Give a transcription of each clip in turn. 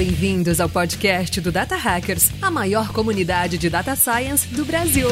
bem-vindos ao podcast do Data Hackers, a maior comunidade de data science do Brasil.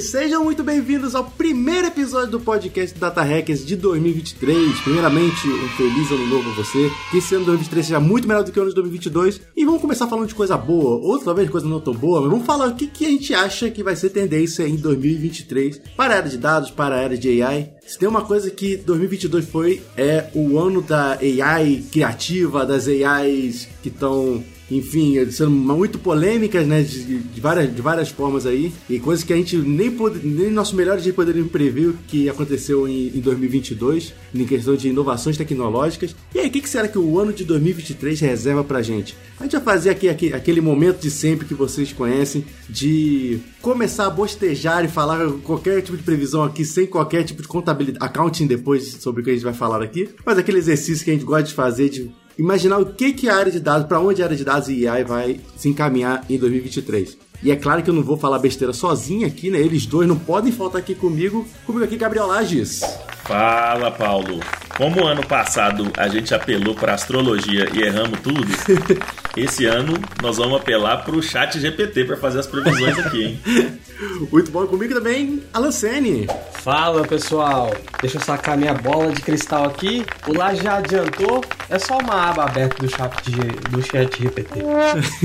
Sejam muito bem-vindos ao primeiro episódio do podcast Data Hackers de 2023. Primeiramente, um feliz ano novo a você. Que esse ano de 2023 seja muito melhor do que o ano de 2022. E vamos começar falando de coisa boa, ou talvez coisa não tão boa, mas vamos falar o que, que a gente acha que vai ser tendência em 2023 para a área de dados, para a área de AI. Se tem uma coisa que 2022 foi, é o ano da AI criativa, das AIs que estão enfim, sendo muito polêmicas, né, de, de, várias, de várias formas aí, e coisas que a gente nem, pode, nem nossos melhores dias poderiam prever que aconteceu em, em 2022, em questão de inovações tecnológicas. E aí, o que, que, será que o ano de 2023 reserva pra gente? A gente vai fazer aqui, aqui aquele momento de sempre que vocês conhecem, de começar a bostejar e falar qualquer tipo de previsão aqui, sem qualquer tipo de contabilidade, accounting depois sobre o que a gente vai falar aqui, mas aquele exercício que a gente gosta de fazer de imaginar o que, que a área de dados, para onde a área de dados e AI vai se encaminhar em 2023. E é claro que eu não vou falar besteira sozinho aqui, né? Eles dois não podem faltar aqui comigo. Comigo aqui, Gabriel Lages. Fala, Paulo. Como ano passado a gente apelou para astrologia e erramos tudo, esse ano nós vamos apelar para o chat GPT para fazer as previsões aqui, hein? Muito bom. Comigo também, Alan Sene. Fala, pessoal. Deixa eu sacar minha bola de cristal aqui. O lá já adiantou. É só uma aba aberta do chat, do chat GPT.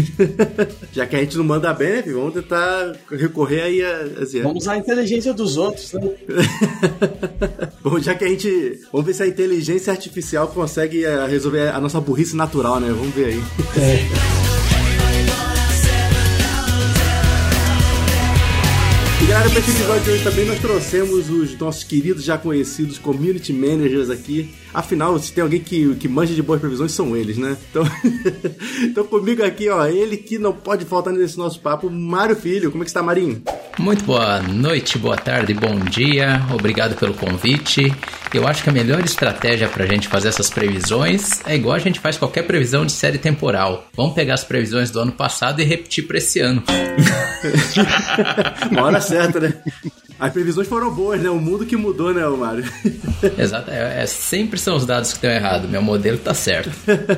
já que a gente não manda bem, né, vamos tentar recorrer aí a... Assim, vamos usar a inteligência dos outros, né? Já que a gente... Vamos ver se a inteligência artificial consegue uh, resolver a nossa burrice natural, né? Vamos ver aí. É. E galera, para esse episódio de hoje também nós trouxemos os nossos queridos já conhecidos community managers aqui. Afinal, se tem alguém que, que manja de boas previsões, são eles, né? Então, então comigo aqui, ó, ele que não pode faltar nesse nosso papo, Mário Filho. Como é que está, Marinho? Muito boa noite, boa tarde, bom dia. Obrigado pelo convite. Eu acho que a melhor estratégia para a gente fazer essas previsões é igual a gente faz qualquer previsão de série temporal. Vamos pegar as previsões do ano passado e repetir para esse ano. Uma hora certa, né? As previsões foram boas, né? O mundo que mudou, né, Mário? Exato. É, é, sempre são os dados que estão errados. Meu modelo tá certo.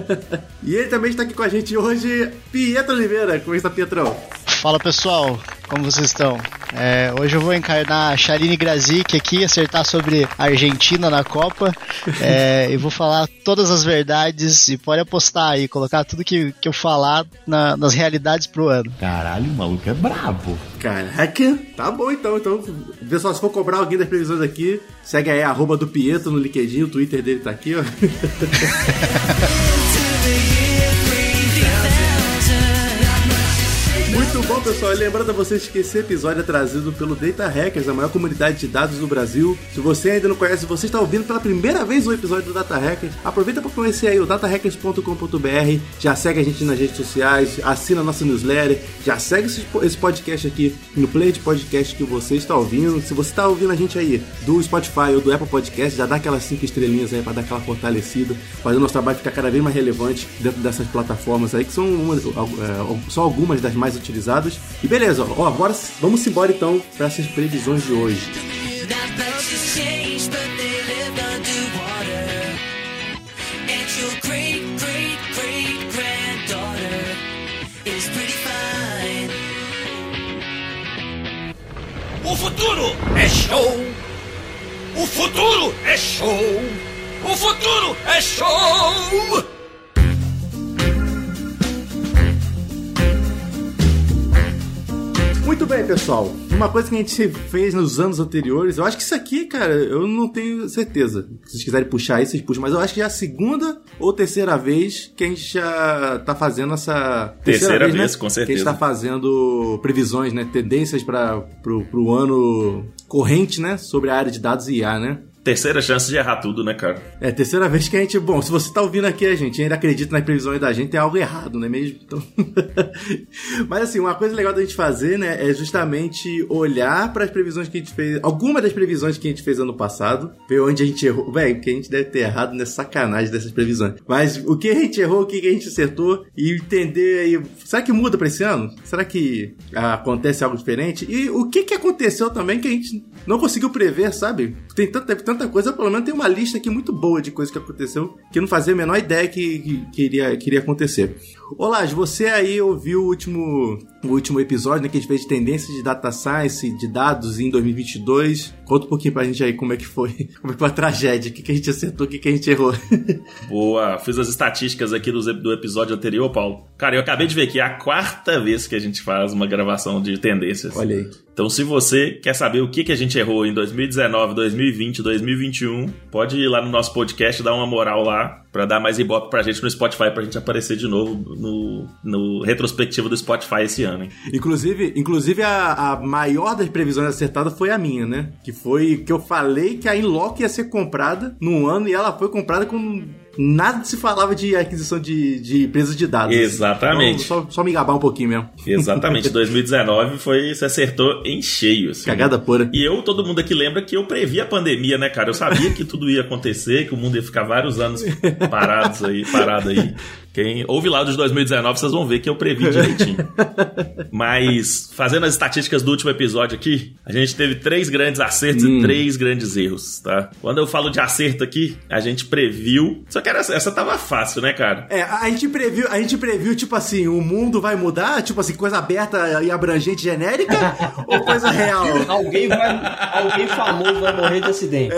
e ele também está aqui com a gente hoje, Pietro Oliveira. Como é está, Pietrão? Fala, pessoal. Como vocês estão? É, hoje eu vou encarnar a Charine Grazik aqui, acertar sobre a Argentina na Copa. É, e vou falar todas as verdades e pode apostar aí, colocar tudo que, que eu falar na, nas realidades pro ano. Caralho, o maluco é brabo. Caraca, tá bom então. Então, pessoal, se for cobrar alguém das previsões aqui, segue aí, arroba do Pietro no LinkedIn, o Twitter dele tá aqui, ó. Muito bom, pessoal. E lembrando a vocês que esse episódio é trazido pelo Data Hackers, a maior comunidade de dados do Brasil. Se você ainda não conhece, você está ouvindo pela primeira vez o episódio do Data Hackers, aproveita para conhecer aí o datahackers.com.br, já segue a gente nas redes sociais, assina a nossa newsletter, já segue esse podcast aqui no play de podcast que você está ouvindo. Se você está ouvindo a gente aí do Spotify ou do Apple Podcast, já dá aquelas cinco estrelinhas aí para dar aquela fortalecida, fazer o nosso trabalho ficar cada vez mais relevante dentro dessas plataformas aí, que são, uma, é, são algumas das mais utilizadas E beleza, ó, agora vamos embora então para essas previsões de hoje. O futuro é show! O futuro é show! O futuro é show! Muito bem, pessoal. Uma coisa que a gente fez nos anos anteriores, eu acho que isso aqui, cara, eu não tenho certeza. Se vocês quiserem puxar isso, vocês puxam. Mas eu acho que é a segunda ou terceira vez que a gente já tá fazendo essa. Terceira, terceira vez, vez né? com certeza. Que a gente tá fazendo previsões, né? Tendências para pro, pro ano corrente, né? Sobre a área de dados e IA, né? Terceira chance de errar tudo, né, cara? É terceira vez que a gente. Bom, se você tá ouvindo aqui a gente ainda acredita nas previsões da gente, tem algo errado, não é mesmo? Então... Mas assim, uma coisa legal da gente fazer, né, é justamente olhar para as previsões que a gente fez. Algumas das previsões que a gente fez ano passado, ver onde a gente errou. Véi, porque a gente deve ter errado nessa sacanagem dessas previsões. Mas o que a gente errou, o que a gente acertou e entender aí. Será que muda pra esse ano? Será que ah, acontece algo diferente? E o que que aconteceu também que a gente não conseguiu prever, sabe? Tem tanta, tanta coisa, pelo menos tem uma lista aqui muito boa de coisas que aconteceu que eu não fazia a menor ideia que, que, que iria, que iria acontecer. Olá, você aí ouviu o último, o último episódio né, que a gente fez de tendências de data science, de dados em 2022. Conta um pouquinho pra gente aí como é que foi, como é que foi a tragédia, o que, que a gente acertou, o que, que a gente errou. Boa, fiz as estatísticas aqui do, do episódio anterior, Paulo. Cara, eu acabei de ver que é a quarta vez que a gente faz uma gravação de tendências. Olha aí. Então, se você quer saber o que, que a gente errou em 2019, 2020, 2021, pode ir lá no nosso podcast, dar uma moral lá, pra dar mais ibope pra gente no Spotify, pra gente aparecer de novo no, no retrospectivo do Spotify esse ano, hein? Inclusive, inclusive a, a maior das previsões acertadas foi a minha, né? Que foi que eu falei que a Inlock ia ser comprada num ano e ela foi comprada com nada se falava de aquisição de, de empresas de dados. Exatamente. Então, só, só me gabar um pouquinho mesmo. Exatamente. 2019 foi, se acertou em cheio. Assim. Cagada pura. E eu, todo mundo aqui lembra que eu previ a pandemia, né, cara? Eu sabia que tudo ia acontecer, que o mundo ia ficar vários anos parados aí, parado aí. Quem ouve lá dos 2019, vocês vão ver que eu previ direitinho. Mas, fazendo as estatísticas do último episódio aqui, a gente teve três grandes acertos Hum. e três grandes erros, tá? Quando eu falo de acerto aqui, a gente previu. Só que era, essa tava fácil, né, cara? É, a gente previu, a gente previu, tipo assim, o mundo vai mudar, tipo assim, coisa aberta e abrangente genérica, ou coisa real? Alguém vai. Alguém famoso vai morrer de acidente.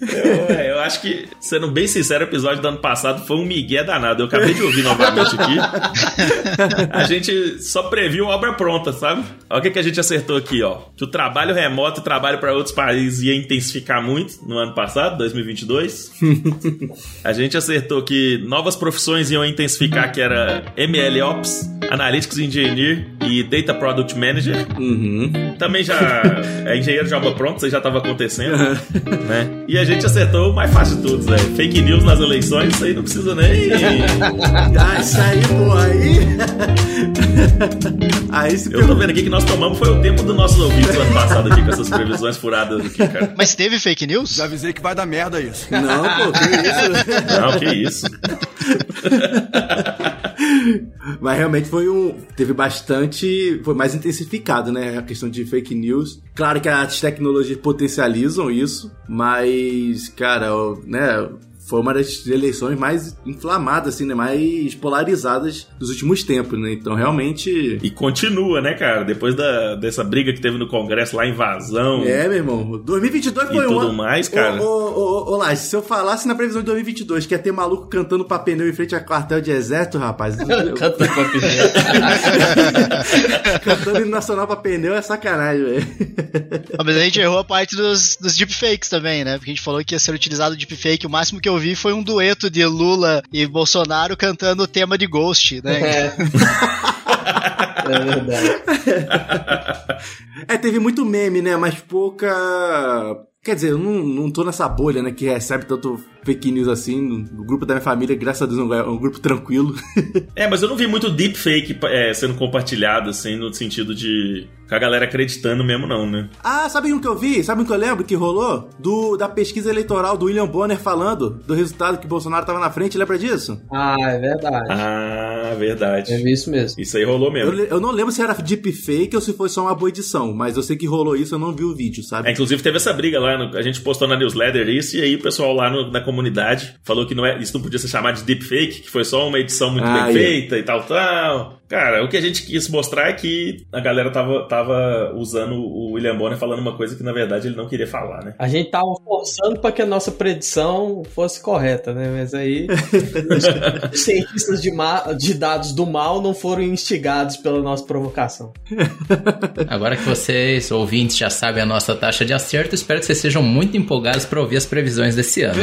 Eu, é, eu acho que, sendo bem sincero, o episódio do ano passado foi um migué danado. Eu acabei de ouvir novamente aqui. A gente só previu obra pronta, sabe? Olha o que, que a gente acertou aqui, ó. Que o trabalho remoto e trabalho para outros países ia intensificar muito no ano passado, 2022. A gente acertou que novas profissões iam intensificar, que era MLOps, Analytics Engineer e Data Product Manager. Uhum. Também já é engenheiro de obra pronta, isso aí já estava acontecendo, né? E a gente acertou o mais fácil de todos, velho. Fake news nas eleições, isso aí não precisa nem. Ah, isso aí, pô, aí. aí se Eu tô vendo aqui que nós tomamos foi o tempo dos nossos ouvintes ano passado aqui com essas previsões furadas aqui, cara. Mas teve fake news? Já avisei que vai dar merda isso. Não, pô, que isso? Não, que isso. Mas realmente foi um. Teve bastante. Foi mais intensificado, né? A questão de fake news. Claro que as tecnologias potencializam isso, mas, cara, né? Foi uma das eleições mais inflamadas, assim, né? Mais polarizadas dos últimos tempos, né? Então, realmente. E continua, né, cara? Depois da, dessa briga que teve no Congresso lá, invasão. É, meu irmão. 2022 foi E um tudo ano- mais, cara. Ô, ô, ô, ô, se eu falasse na previsão de 2022 que ia ter maluco cantando pra pneu em frente a quartel de exército, rapaz. eu- Canta com a pneu. cantando hino nacional pra pneu é sacanagem, velho. Ah, mas a gente errou a parte dos, dos deepfakes também, né? Porque a gente falou que ia ser utilizado deepfake. O máximo que eu vi foi um dueto de Lula e Bolsonaro cantando o tema de Ghost, né? É. É verdade. É, teve muito meme, né? Mas pouca. Quer dizer, eu não, não tô nessa bolha, né? Que recebe tanto fake news assim. No grupo da minha família, graças a Deus, é um- é um grupo tranquilo. É, mas eu não vi muito deepfake é, sendo compartilhado, assim, no sentido de. Com a galera acreditando mesmo, não, né? ah, sabe um que eu vi? Sabe um que eu lembro que rolou? Do, da pesquisa eleitoral do William Bonner falando do resultado que Bolsonaro tava na frente. Lembra disso? Ah, é verdade. Ah, verdade. É isso mesmo. Isso aí rolou Eu, mesmo. le- eu não lembro se era deepfake ou se foi só uma boa edição, mas eu sei que rolou isso, eu não vi o vídeo, sabe? É, inclusive teve essa briga lá, no- a gente postou na newsletter isso, e aí o pessoal lá no- na comunidade falou que não é, isso não podia ser chamado de deepfake, que foi só uma edição muito Ah, bem é. feita e tal, tal. Cara, o que a gente quis mostrar é que a galera tava, tava usando o William Bonner falando uma coisa que na verdade ele não queria falar, né? A gente tava forçando para que a nossa predição fosse correta, né? Mas aí os cientistas de, ma- de dados do mal não foram instigados pela nossa provocação. Agora que vocês, ouvintes, já sabem a nossa taxa de acerto, espero que vocês sejam muito empolgados para ouvir as previsões desse ano.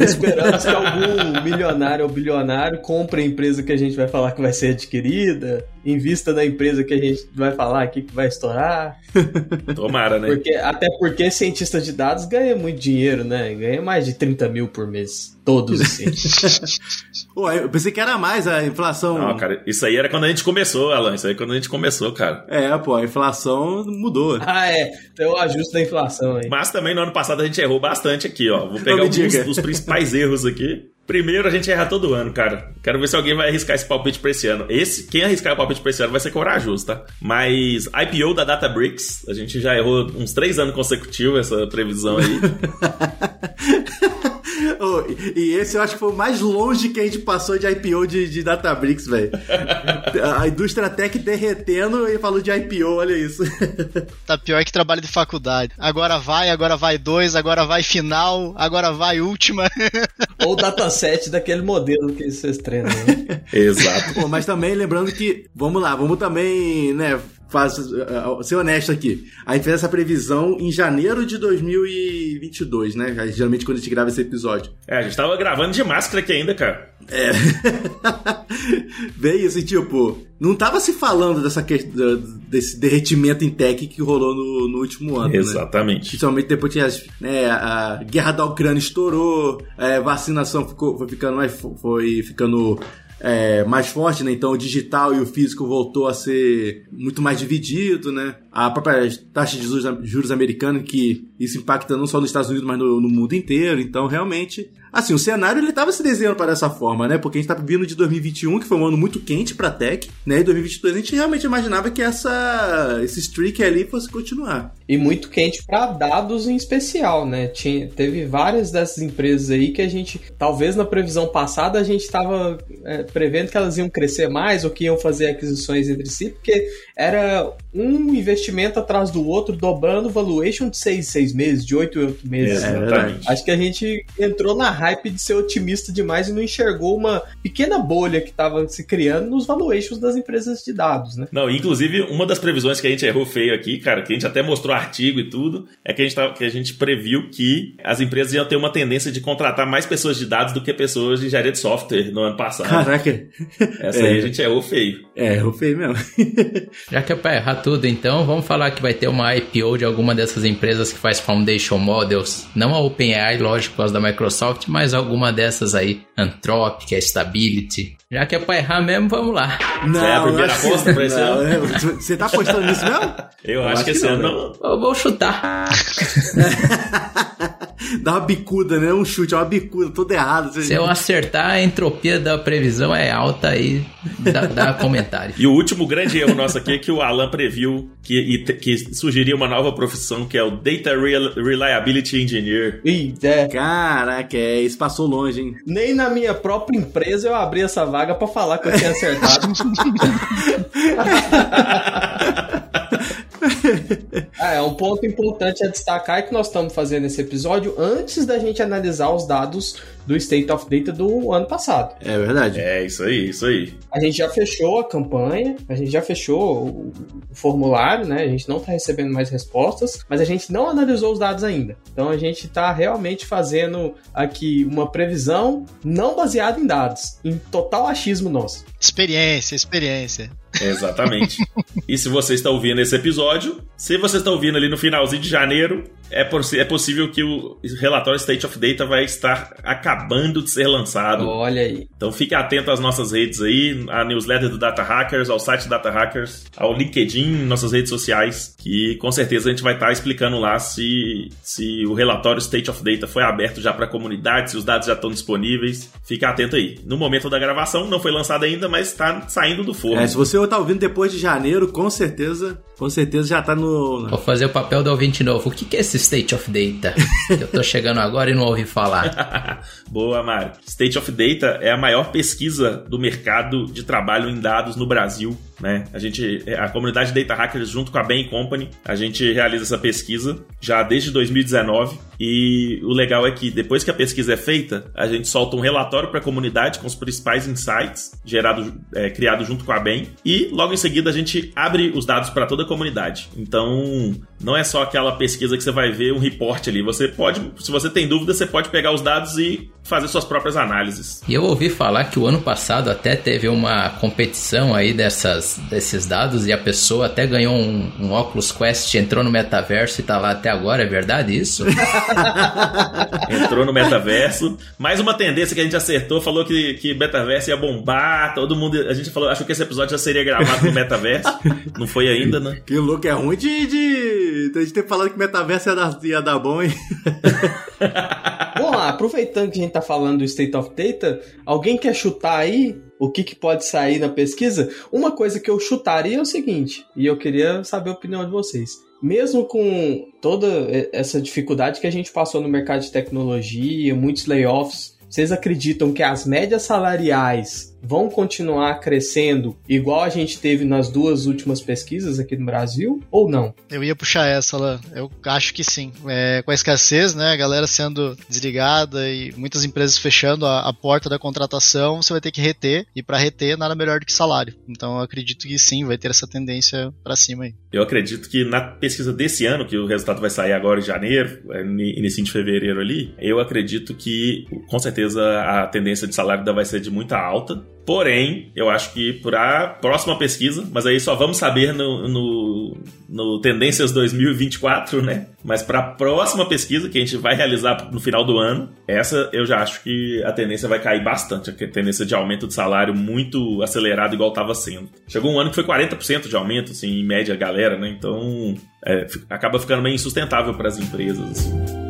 Esperamos que algum milionário ou bilionário compre a empresa que a gente vai falar que vai ser adquirida, invista na empresa que a gente vai falar aqui que vai estourar. Tomara, né? Porque, até porque cientista de dados ganha muito dinheiro, né? Ganha mais de 30 mil por mês. Todos os cientistas. Pô, eu pensei que era mais a inflação. Não, cara, isso aí era quando a gente começou, Alan. Isso aí é quando a gente começou, cara. É, pô, a inflação mudou. ah, é. Tem o ajuste da inflação aí. Mas também no ano passado a gente errou bastante aqui, ó. Vou pegar alguns dos principais erros aqui. Primeiro, a gente erra todo ano, cara. Quero ver se alguém vai arriscar esse palpite pra esse ano. Esse, quem arriscar o palpite pra esse ano vai ser corajoso, tá? Mas IPO da Databricks, a gente já errou uns três anos consecutivos essa previsão aí. E- e esse eu acho que foi o mais longe que a gente passou de IPO de, de Databricks, velho. A indústria tech derretendo e falou de IPO, olha isso. Tá pior que trabalho de faculdade. Agora vai, agora vai dois, agora vai final, agora vai última. Ou o dataset daquele modelo que vocês treinam. Né? Exato. Pô, mas também lembrando que, vamos lá, vamos também, né, faz, uh, ser honesto aqui. A gente fez essa previsão em janeiro de 2022, né? Geralmente quando a gente grava esse episódio. É, a gente tava gravando de máscara aqui ainda, cara. É. Bem isso, e tipo, não tava se falando dessa que- da- desse derretimento em tech que rolou no, no último ano, né? Exatamente. Principalmente depois que as- né, a guerra da Ucrânia estourou, a vacinação ficou, foi ficando mais, foi ficando é, mais forte, né? Então o digital e o físico voltou a ser muito mais dividido, né? A própria taxa de juros, americana, que isso impacta não só nos Estados Unidos, mas no, no mundo inteiro. Então, realmente, assim, o cenário ele tava se desenhando para essa forma, né? Porque a gente tá vindo de 2021, que foi um ano muito quente pra tech, né? E 2022 a gente realmente imaginava que essa esse streak ali fosse continuar. E muito quente para dados em especial, né? Tinha, teve várias dessas empresas aí que a gente, talvez na previsão passada, a gente estava prevendo que elas iam crescer mais ou que iam fazer aquisições entre si, porque era um investimento atrás do outro, dobrando valuation de seis, seis meses, de oito em oito meses. É? Exatamente. Acho que a gente entrou na hype de ser otimista demais e não enxergou uma pequena bolha que estava se criando nos valuations das empresas de dados, né? Não, inclusive, uma das previsões que a gente errou feio aqui, cara, que a gente até mostrou artigo e tudo, é que a gente, tava- que a gente previu que as empresas iam ter uma tendência de contratar mais pessoas de dados do que pessoas de engenharia de software no ano passado. Caraca. Essa É. aí a gente errou feio. É, eu feio mesmo. Já que é pra errar tudo, então, vamos falar que vai ter uma IPO de alguma dessas empresas que faz Foundation Models. Não a OpenAI, lógico, por causa da Microsoft, mas alguma dessas aí. Anthropic, a Stability. Já que é pra errar mesmo, vamos lá. Não, é a primeira aposta pra esse não, ano? é, Você tá apostando nisso mesmo? Eu, Eu acho, acho que que esse não, ano não. Eu vou chutar. Dá uma bicuda, né? Um chute, é uma bicuda, tudo errado. Se eu acertar, a entropia da previsão é alta aí. Dá, dá comentário. E o último grande erro nosso aqui é que o Alan previu que, que sugeriria uma nova profissão que é o Data Reliability Engineer. E é, Caraca, é, isso passou longe, hein? Nem na minha própria empresa eu abri essa vaga pra falar que eu tinha acertado. Ah, é um ponto importante a destacar é que nós estamos fazendo esse episódio antes da gente analisar os dados do State of Data do ano passado. É verdade. É, isso aí, isso aí. A gente já fechou a campanha, a gente já fechou o, o formulário, né? A gente não está recebendo mais respostas, mas a gente não analisou os dados ainda. Então a gente está realmente fazendo aqui uma previsão não baseada em dados, em total achismo nosso. Experiência, experiência. Exatamente. e se você está ouvindo esse episódio, se você está ouvindo ali no finalzinho de janeiro, é, é possível que o relatório State of Data vai estar acabando de ser lançado. Olha aí. Então fique atento às nossas redes aí, à newsletter do Data Hackers, ao site Data Hackers, ao LinkedIn, nossas redes sociais, que com certeza a gente vai estar explicando lá se, se o relatório State of Data foi aberto já para a comunidade, se os dados já estão disponíveis. Fique atento aí. No momento da gravação, não foi lançado ainda, mas está saindo do forno. É, se você tá ouvindo depois de janeiro, com certeza, com certeza já tá no. Vou fazer o papel do ouvinte novo. O que que é esse State of Data? Eu tô chegando agora e não ouvi falar. Boa, Mário. State of Data é a maior pesquisa do mercado de trabalho em dados no Brasil. Né? A gente, a comunidade Data Hackers, junto com a Bain Company, a gente realiza essa pesquisa já desde 2019. E o legal é que depois que a pesquisa é feita, a gente solta um relatório para a comunidade com os principais insights gerado, é, criado junto com a Bain. E logo em seguida a gente abre os dados para toda a comunidade. Então, não é só aquela pesquisa que você vai ver um report ali. Você pode, se você tem dúvida, você pode pegar os dados e fazer suas próprias análises. E eu ouvi falar que o ano passado até teve uma competição aí dessas dessas, desses dados e a pessoa até ganhou um, um Oculus Quest, entrou no metaverso e tá lá até agora, é verdade isso? Entrou no metaverso. Mais uma tendência que a gente acertou, falou que, que metaverso ia bombar, todo mundo. A gente falou, achou que esse episódio já seria gravado no metaverso. Não foi ainda, né? Que louco, é ruim de, de, de a gente ter falado que metaverso ia dar, ia dar bom, hein? Bom, aproveitando que a gente tá falando do State of Data, alguém quer chutar aí o que, que pode sair na pesquisa? Uma coisa que eu chutaria é o seguinte, e eu queria saber a opinião de vocês. Mesmo com toda essa dificuldade que a gente passou no mercado de tecnologia, muitos layoffs, vocês acreditam que as médias salariais vão continuar crescendo igual a gente teve nas duas últimas pesquisas aqui no Brasil ou não? Eu ia puxar essa, lá. Eu acho que sim. É, com a escassez, né, a galera sendo desligada e muitas empresas fechando a, a porta da contratação, você vai ter que reter e para reter nada melhor do que salário. Então eu acredito que sim, vai ter essa tendência para cima aí. Eu acredito que na pesquisa desse ano, que o resultado vai sair agora em janeiro, é, início de fevereiro ali, eu acredito que com certeza a tendência de salário ainda vai ser de muita alta. Porém, eu acho que para a próxima pesquisa, mas aí só vamos saber no, no, no Tendências 2024, né? Mas para a próxima pesquisa, que a gente vai realizar no final do ano, essa eu já acho que a tendência vai cair bastante. A tendência de aumento de salário muito acelerado, igual estava sendo. Chegou um ano que foi 40% de aumento, assim, em média, galera, né? Então é, acaba ficando meio insustentável para as empresas. Assim.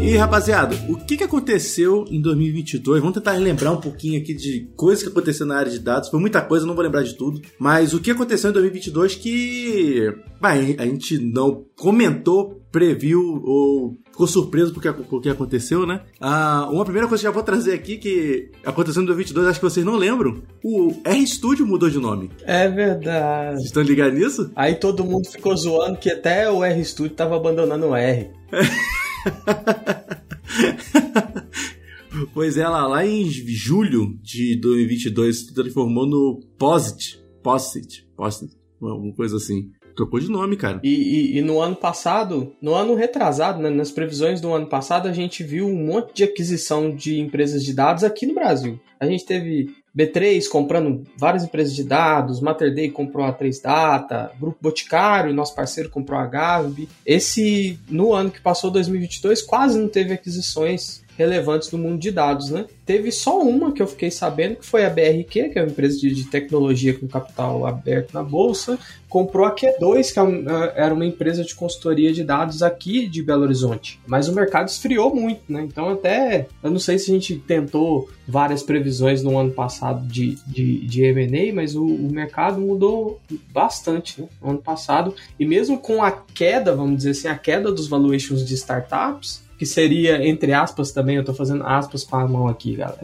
E rapaziada, o que, que aconteceu em 2022? Vamos tentar relembrar um pouquinho aqui de coisas que aconteceram na área de dados. Foi muita coisa, não vou lembrar de tudo. Mas o que aconteceu em 2022 que bem, a gente não comentou, previu ou ficou surpreso porque, porque aconteceu, né? Ah, uma primeira coisa que já vou trazer aqui que aconteceu em 2022, acho que vocês não lembram. O RStudio mudou de nome. É verdade. Vocês estão ligados nisso? Aí todo mundo ficou zoando que até o RStudio tava abandonando o R. pois é, lá, lá em julho de 2022 se transformou no Posit. Posit. Posit. Alguma coisa assim. Trocou de nome, cara. E, e, e, no ano passado, no ano retrasado, né, nas previsões do ano passado, a gente viu um monte de aquisição de empresas de dados aqui no Brasil. A gente teve B3 comprando várias empresas de dados, Mater Day comprou a 3 Data, Grupo Boticário, nosso parceiro comprou a Gavi. Esse, no ano que passou, 2022, quase não teve aquisições relevantes no mundo de dados, né? Teve só uma que eu fiquei sabendo, que foi a BRQ, que é uma empresa de, tecnologia com capital aberto na bolsa, comprou a Q2, que é era uma empresa de consultoria de dados aqui de Belo Horizonte. Mas o mercado esfriou muito, né? Então até, eu não sei se a gente tentou várias previsões no ano passado de, de, de M&A, mas o, o, mercado mudou bastante né? no ano passado. E mesmo com a queda, vamos dizer assim, a queda dos valuations de startups, que seria, entre aspas também, eu tô fazendo aspas para a mão aqui, galera.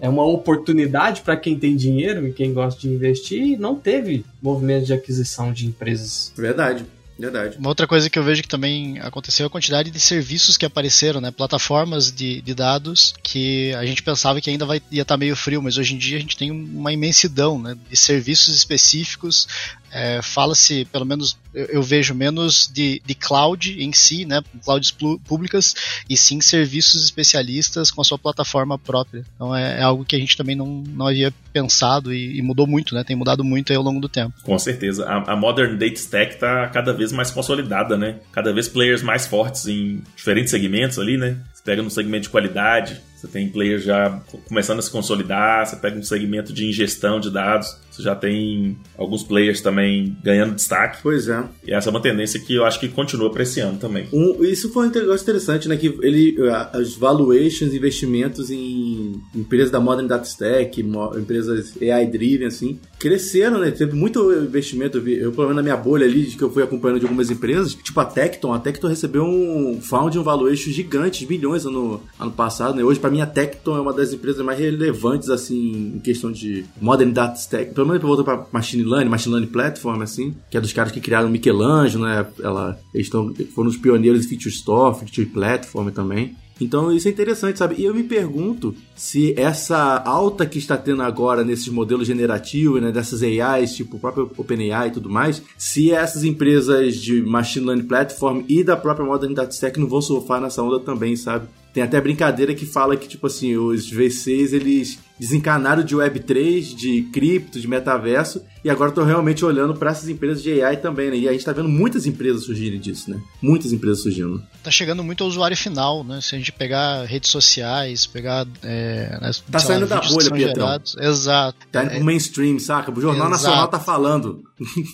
é uma oportunidade para quem tem dinheiro e quem gosta de investir e não teve movimento de aquisição de empresas. Verdade. Verdade. Uma outra coisa que eu vejo que também aconteceu é a quantidade de serviços que apareceram, né? Plataformas de, de dados que a gente pensava que ainda vai, ia estar tá meio frio, mas hoje em dia a gente tem uma imensidão né? de serviços específicos é, fala-se, pelo menos eu, eu, vejo menos de, de cloud em si, né, clouds públicas, e sim serviços especialistas com a sua plataforma própria. Então é, é algo que a gente também não, não havia pensado e, e, mudou muito, né, tem mudado muito ao longo do tempo. Com certeza. A, a Modern Data Stack está cada vez mais consolidada, né? Cada vez players mais fortes em diferentes segmentos ali, né? Você pega no segmento de qualidade, você tem players já começando a se consolidar, você pega um segmento de ingestão de dados, você já tem alguns players também ganhando destaque. Pois é. E essa é uma tendência que eu acho que continua para esse ano também. Um, isso foi um negócio interessante, né? Que ele, as valuations, investimentos em empresas da Modern Data Stack, empresas AI-driven, assim, cresceram, né? Teve muito investimento. Eu, pelo menos na minha bolha ali, que eu fui acompanhando de algumas empresas, tipo a Tecton. A Tecton recebeu um found um valuation gigante, bilhões ano, ano passado, né? Hoje, para mim, a Tecton é uma das empresas mais relevantes, assim, em questão de Modern Data Stack pelo menos voltou pra Machine Learning, Machine Learning Platform, assim, que é dos caras que criaram Michelangelo, né? Ela, eles tão, foram os pioneiros de Feature Store, Feature Platform também. Então isso é interessante, sabe? E eu me pergunto se essa alta que está tendo agora nesses modelos generativos, né, dessas AIs, tipo o próprio OpenAI e tudo mais, se essas empresas de Machine Learning Platform e da própria Modern Data Stack não vão surfar nessa onda também, sabe? Tem até brincadeira que fala que, tipo assim, os V6 eles desencanaram de Web3, de cripto, de metaverso, e agora estão realmente olhando para essas empresas de AI também, né? E a gente tá vendo muitas empresas surgirem disso, né? Muitas empresas surgindo. Tá chegando muito ao usuário final, né? Se a gente pegar redes sociais, pegar. É, né, Tá sei lá, saindo da bolha, Pietrão. Exato. Tá indo pro mainstream, saca? O Jornal Exato. Nacional tá falando.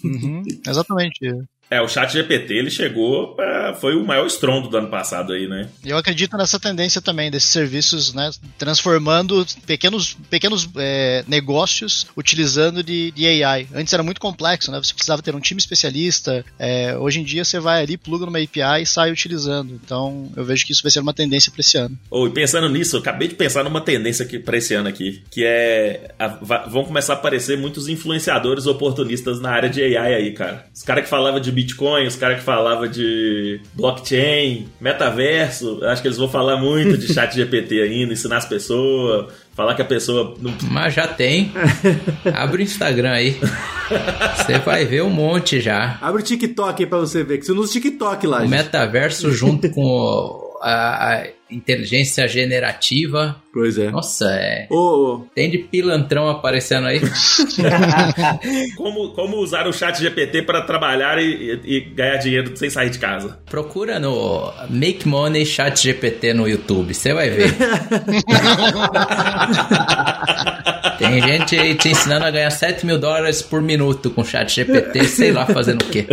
Uhum, exatamente. É, o chat GPT ele chegou, pra, foi o maior estrondo do ano passado aí, né? Eu acredito nessa tendência também desses serviços, né, transformando pequenos, pequenos é, negócios utilizando de, de AI. Antes era muito complexo, né? Você precisava ter um time especialista. é, hoje em dia você vai ali, pluga numa API e sai utilizando. Então eu vejo que isso vai ser uma tendência para esse ano. Ou e pensando nisso, eu acabei de pensar numa tendência para esse ano aqui, que é a- vão começar a aparecer muitos influenciadores oportunistas na área de AI aí, cara. Os caras que falavam de Bitcoin, os caras que falavam de blockchain, metaverso, acho que eles vão falar muito de chat GPT ainda, ensinar as pessoas, falar que a pessoa não Mas já tem. Abre o Instagram aí. Você vai ver um monte já. Abre o TikTok aí pra você ver, que você não usa TikTok lá, O gente. metaverso junto com o- a, a inteligência generativa. Pois é. Nossa, é. Ô, ô, Tem de pilantrão aparecendo aí. como, como usar o chat GPT para trabalhar e, e- e ganhar dinheiro sem sair de casa. Procura no Make Money Chat GPT no YouTube, você vai ver. Tem gente aí te ensinando a ganhar 7 mil dólares por minuto com chat GPT, sei lá fazendo o quê.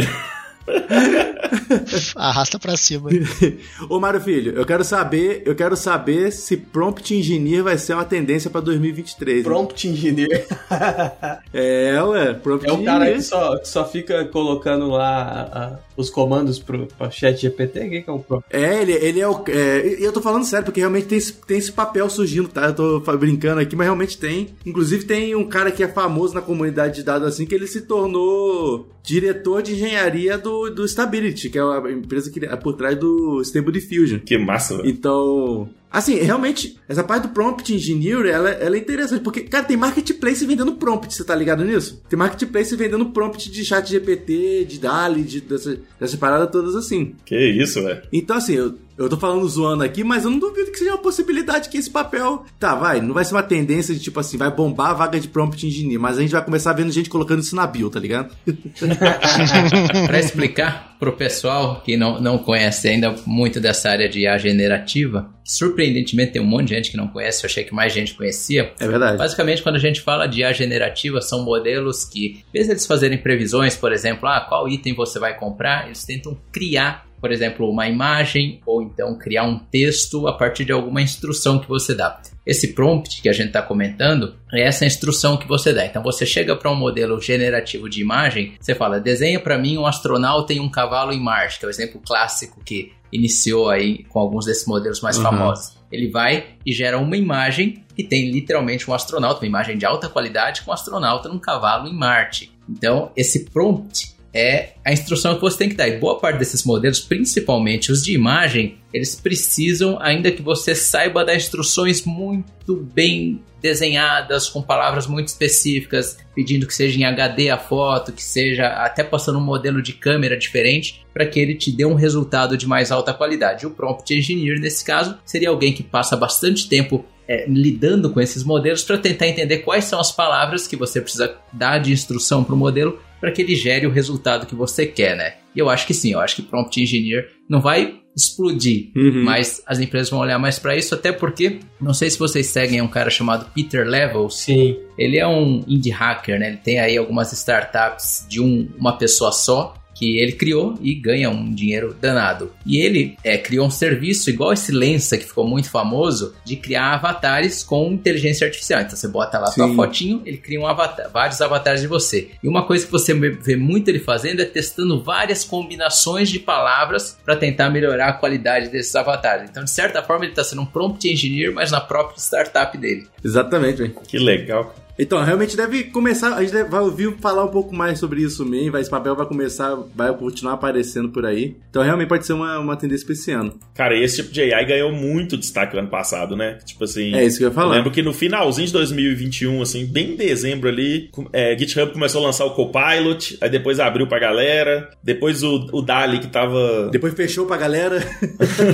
Arrasta pra cima. Ô Mário Filho, eu quero saber, eu quero saber se Prompt Engineer vai ser uma tendência pra 2023. hein? Prompt Engineer. É, ué, Prompt É o cara Engineer. que só, que só fica colocando lá a- os comandos pro, pro chat GPT. Quem que é o Prompt? É, ele, ele é o. É, e eu tô falando sério, porque realmente tem esse, tem esse papel surgindo, tá? Eu tô brincando aqui, mas realmente tem. Inclusive, tem um cara que é famoso na comunidade de dados assim, que ele se tornou diretor de engenharia do, do Stability, que é a empresa que é por trás do Stable Diffusion. Que massa, velho. Então, assim, realmente, essa parte do prompt engineer, ela, ela é interessante, porque, cara, tem marketplace vendendo prompt, você tá ligado nisso? Tem marketplace vendendo prompt de chat GPT, de DALI, de, dessa, paradas todas assim. Que isso, velho. Então, assim, eu, eu tô falando zoando aqui, mas eu não duvido que seja uma possibilidade que esse papel. Tá, vai, não vai ser uma tendência de tipo assim, vai bombar a vaga de prompt engineer, mas a gente vai começar vendo gente colocando isso na bio, tá ligado? Para explicar pro pessoal que não, não conhece ainda muito dessa área de IA generativa, surpreendentemente tem um monte de gente que não conhece, eu achei que mais gente conhecia. É verdade. Basicamente, quando a gente fala de IA generativa, são modelos que, em vez de eles fazerem previsões, por exemplo, ah, qual item você vai comprar, eles tentam criar, por exemplo, uma imagem ou então criar um texto a partir de alguma instrução que você dá. Esse prompt que a gente está comentando é essa instrução que você dá. Então você chega para um modelo generativo de imagem, você fala, desenha para mim um astronauta e um cavalo em Marte, que é o exemplo clássico que iniciou aí com alguns desses modelos mais Uhum. famosos. Ele vai e gera uma imagem que tem literalmente um astronauta, uma imagem de alta qualidade com um astronauta num cavalo em Marte. Então, esse prompt é a instrução que você tem que dar. E boa parte desses modelos, principalmente os de imagem, eles precisam, ainda que você saiba dar instruções muito bem desenhadas, com palavras muito específicas, pedindo que seja em HD a foto, que seja até passando um modelo de câmera diferente, para que ele te dê um resultado de mais alta qualidade. O prompt engineer, nesse caso, seria alguém que passa bastante tempo é, lidando com esses modelos para tentar entender quais são as palavras que você precisa dar de instrução para o modelo para que ele gere o resultado que você quer, né? E eu acho que sim, eu acho que prompt engineer não vai explodir, Uhum. mas as empresas vão olhar mais para isso, até porque não sei se vocês seguem um cara chamado Peter Levels. Sim. Ele é um indie hacker, né? Ele tem aí algumas startups de um- uma pessoa só que ele criou e ganha um dinheiro danado. E ele é, criou um serviço igual esse Lensa que ficou muito famoso de criar avatares com inteligência artificial. Então você bota lá sua Sim. fotinho, ele cria um avatar, vários avatares de você. E uma coisa que você vê muito ele fazendo é testando várias combinações de palavras para tentar melhorar a qualidade desses avatares. Então, de certa forma, ele está sendo um prompt engineer, mas na própria startup dele. Exatamente, velho. Que legal. Então, realmente deve começar. A gente deve- vai ouvir falar um pouco mais sobre isso mesmo. Vai, esse papel vai começar, vai continuar aparecendo por aí. Então, realmente pode ser uma, uma tendência pra esse ano. Cara, esse tipo de AI ganhou muito destaque ano passado, né? Tipo assim. É isso que eu ia falar. lembro que no finalzinho de 2021, assim, bem em dezembro ali, é, GitHub começou a lançar o Copilot, aí depois abriu pra galera, depois o, o Dali que tava. Depois fechou pra galera.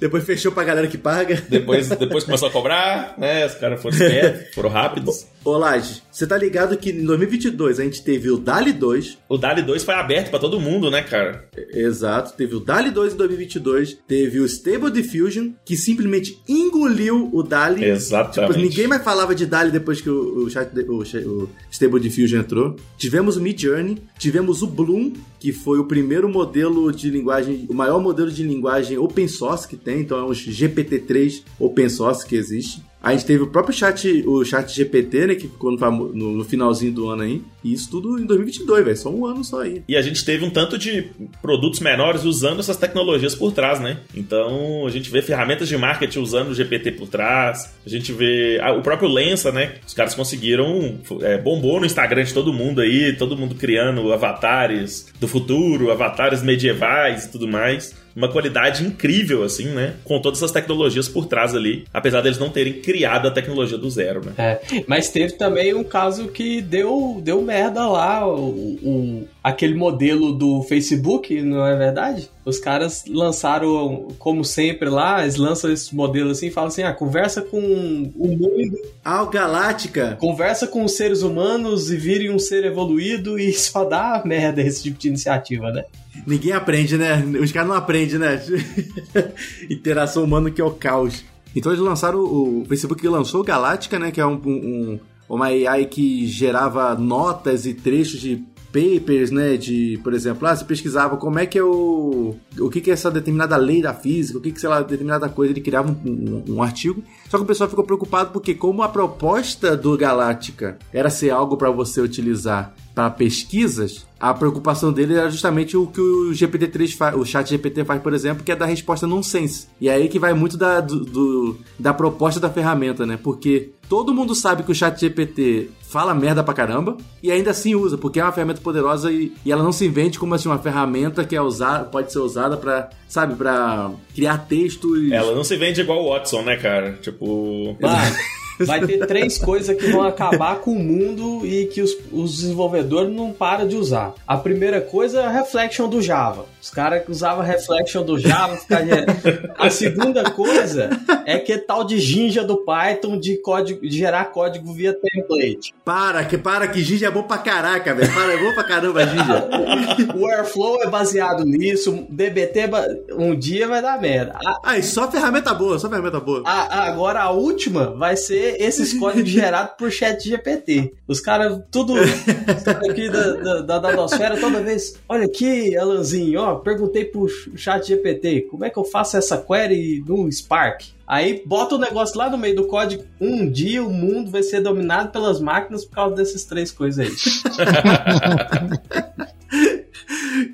Depois fechou pra galera que paga. Depois, depois começou a cobrar, né? Os caras foram espertos, foram rápidos. Ô, Laje, você tá ligado que em 2022 a gente teve o DALI 2. O Dali 2 foi aberto pra todo mundo, né, cara? Exato, teve o DALI 2 em 2022. Teve o Stable Diffusion, que simplesmente engoliu o DALI. Exatamente. Tipo, ninguém mais falava de DALI depois que o, o, o, o Stable Diffusion entrou. Tivemos o Mid Journey, tivemos o Bloom, que foi o primeiro modelo de linguagem, o maior modelo de linguagem open source que tem, então é um GPT-3 open source que existe. A gente teve o próprio chat, o chat GPT, né, que ficou no, no finalzinho do ano aí. E isso tudo em 2022, velho. Só um ano só aí. E a gente teve um tanto de produtos menores usando essas tecnologias por trás, né? Então a gente vê ferramentas de marketing usando o GPT por trás. A gente vê ah, o próprio Lensa, né? Os caras conseguiram. É, bombou no Instagram de todo mundo aí, todo mundo criando avatares do futuro, avatares medievais e tudo mais. Uma qualidade incrível, assim, né? Com todas essas tecnologias por trás ali. Apesar deles não terem criado a tecnologia do zero, né? É, mas teve também um caso que deu, deu merda lá, o, o- aquele modelo do Facebook, não é verdade? Os caras lançaram, como sempre lá, eles lançam esse modelo assim e falam assim: ah, conversa com o mundo, Ah, o Galáctica. conversa com os seres humanos e vire um ser evoluído e só dá merda esse tipo de iniciativa, né? Ninguém aprende, né? Os caras não aprendem, né? Interação humana que é o caos. Então eles lançaram o, o Facebook lançou o Galáctica, né? Que é um, um- uma AI que gerava notas e trechos de papers, né? De, por exemplo, ah, você pesquisava como é que é o. O que, que é essa determinada lei da física, o que, que sei lá, determinada coisa, ele criava um, um- um artigo. Só que o pessoal ficou preocupado porque, como a proposta do Galáctica era ser algo para você utilizar para pesquisas, a preocupação dele era justamente o que o GPT-3 faz, o chat GPT faz, por exemplo, que é dar resposta nonsense. E é aí que vai muito da, do, do- da proposta da ferramenta, né? Porque todo mundo sabe que o chat GPT fala merda pra caramba e ainda assim usa, porque é uma ferramenta poderosa e, e ela não se vende como assim, uma ferramenta que é usada, pode ser usada para sabe, para criar textos. Ela não se vende igual o Watson, né, cara? Tipo. Mano, vai ter três coisas que vão acabar com o mundo e que os, os desenvolvedores não param de usar. A primeira coisa é a Reflection do Java. Os caras que usavam Reflection do Java ficaram direto. A segunda coisa é que tal de Jinja do Python de, código, de gerar código via template. Para, que para que Ginger é bom pra caraca, velho. Para, é bom pra caramba, Ginger. O Airflow é baseado nisso. DBT é um dia vai dar merda. A- Ai, só ferramenta boa, só ferramenta boa. A- agora a última vai ser esses códigos gerados por chat GPT. Os caras, tudo os caras aqui da, da, da Dadosfera, toda vez. Olha aqui, Alanzinho, ó, perguntei pro chat GPT como é que eu faço essa query no Spark. Aí bota o negócio lá no meio do código. Um dia o mundo vai ser dominado pelas máquinas por causa dessas três coisas aí.